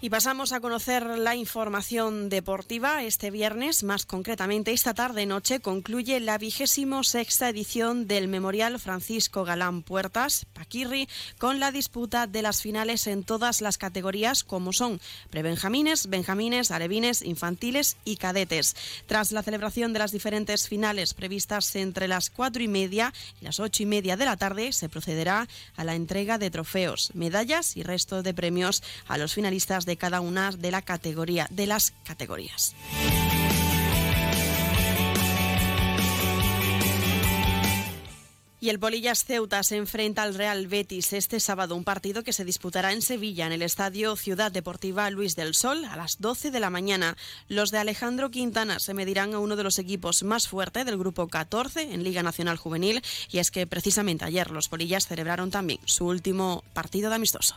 Y pasamos a conocer la información deportiva. Este viernes, más concretamente esta tarde noche, concluye la vigésimo sexta edición del Memorial Francisco Galán Puertas, Paquirri, con la disputa de las finales en todas las categorías, como son prebenjamines, benjamines, alevines, infantiles y cadetes. Tras la celebración de las diferentes finales previstas entre las cuatro y media y las ocho y media de la tarde, se procederá a la entrega de trofeos, medallas y resto de premios a los finalistas de cada una de la categoría de las categorías. Y el Polillas Ceuta se enfrenta al Real Betis este sábado, un partido que se disputará en Sevilla, en el Estadio Ciudad Deportiva Luis del Sol, a las 12 de la mañana. Los de Alejandro Quintana se medirán a uno de los equipos más fuertes del Grupo 14 en Liga Nacional Juvenil, y es que precisamente ayer los Polillas celebraron también su último partido de amistoso.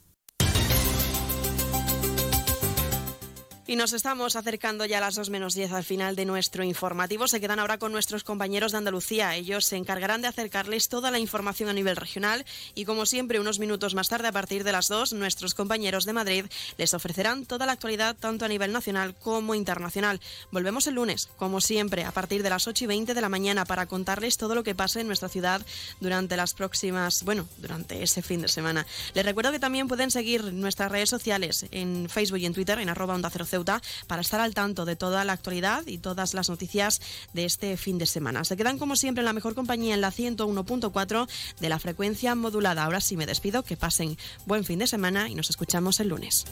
Y nos estamos acercando ya a las 2 menos 10 al final de nuestro informativo. Se quedan ahora con nuestros compañeros de Andalucía. Ellos se encargarán de acercarles toda la información a nivel regional y como siempre unos minutos más tarde a partir de las 2 nuestros compañeros de Madrid les ofrecerán toda la actualidad tanto a nivel nacional como internacional. Volvemos el lunes, como siempre, a partir de las 8 y 20 de la mañana para contarles todo lo que pase en nuestra ciudad durante las próximas, bueno, durante ese fin de semana. Les recuerdo que también pueden seguir nuestras redes sociales en Facebook y en Twitter en arroba onda para estar al tanto de toda la actualidad y todas las noticias de este fin de semana. Se quedan como siempre en la mejor compañía en la 101.4 de la frecuencia modulada. Ahora sí me despido, que pasen buen fin de semana y nos escuchamos el lunes.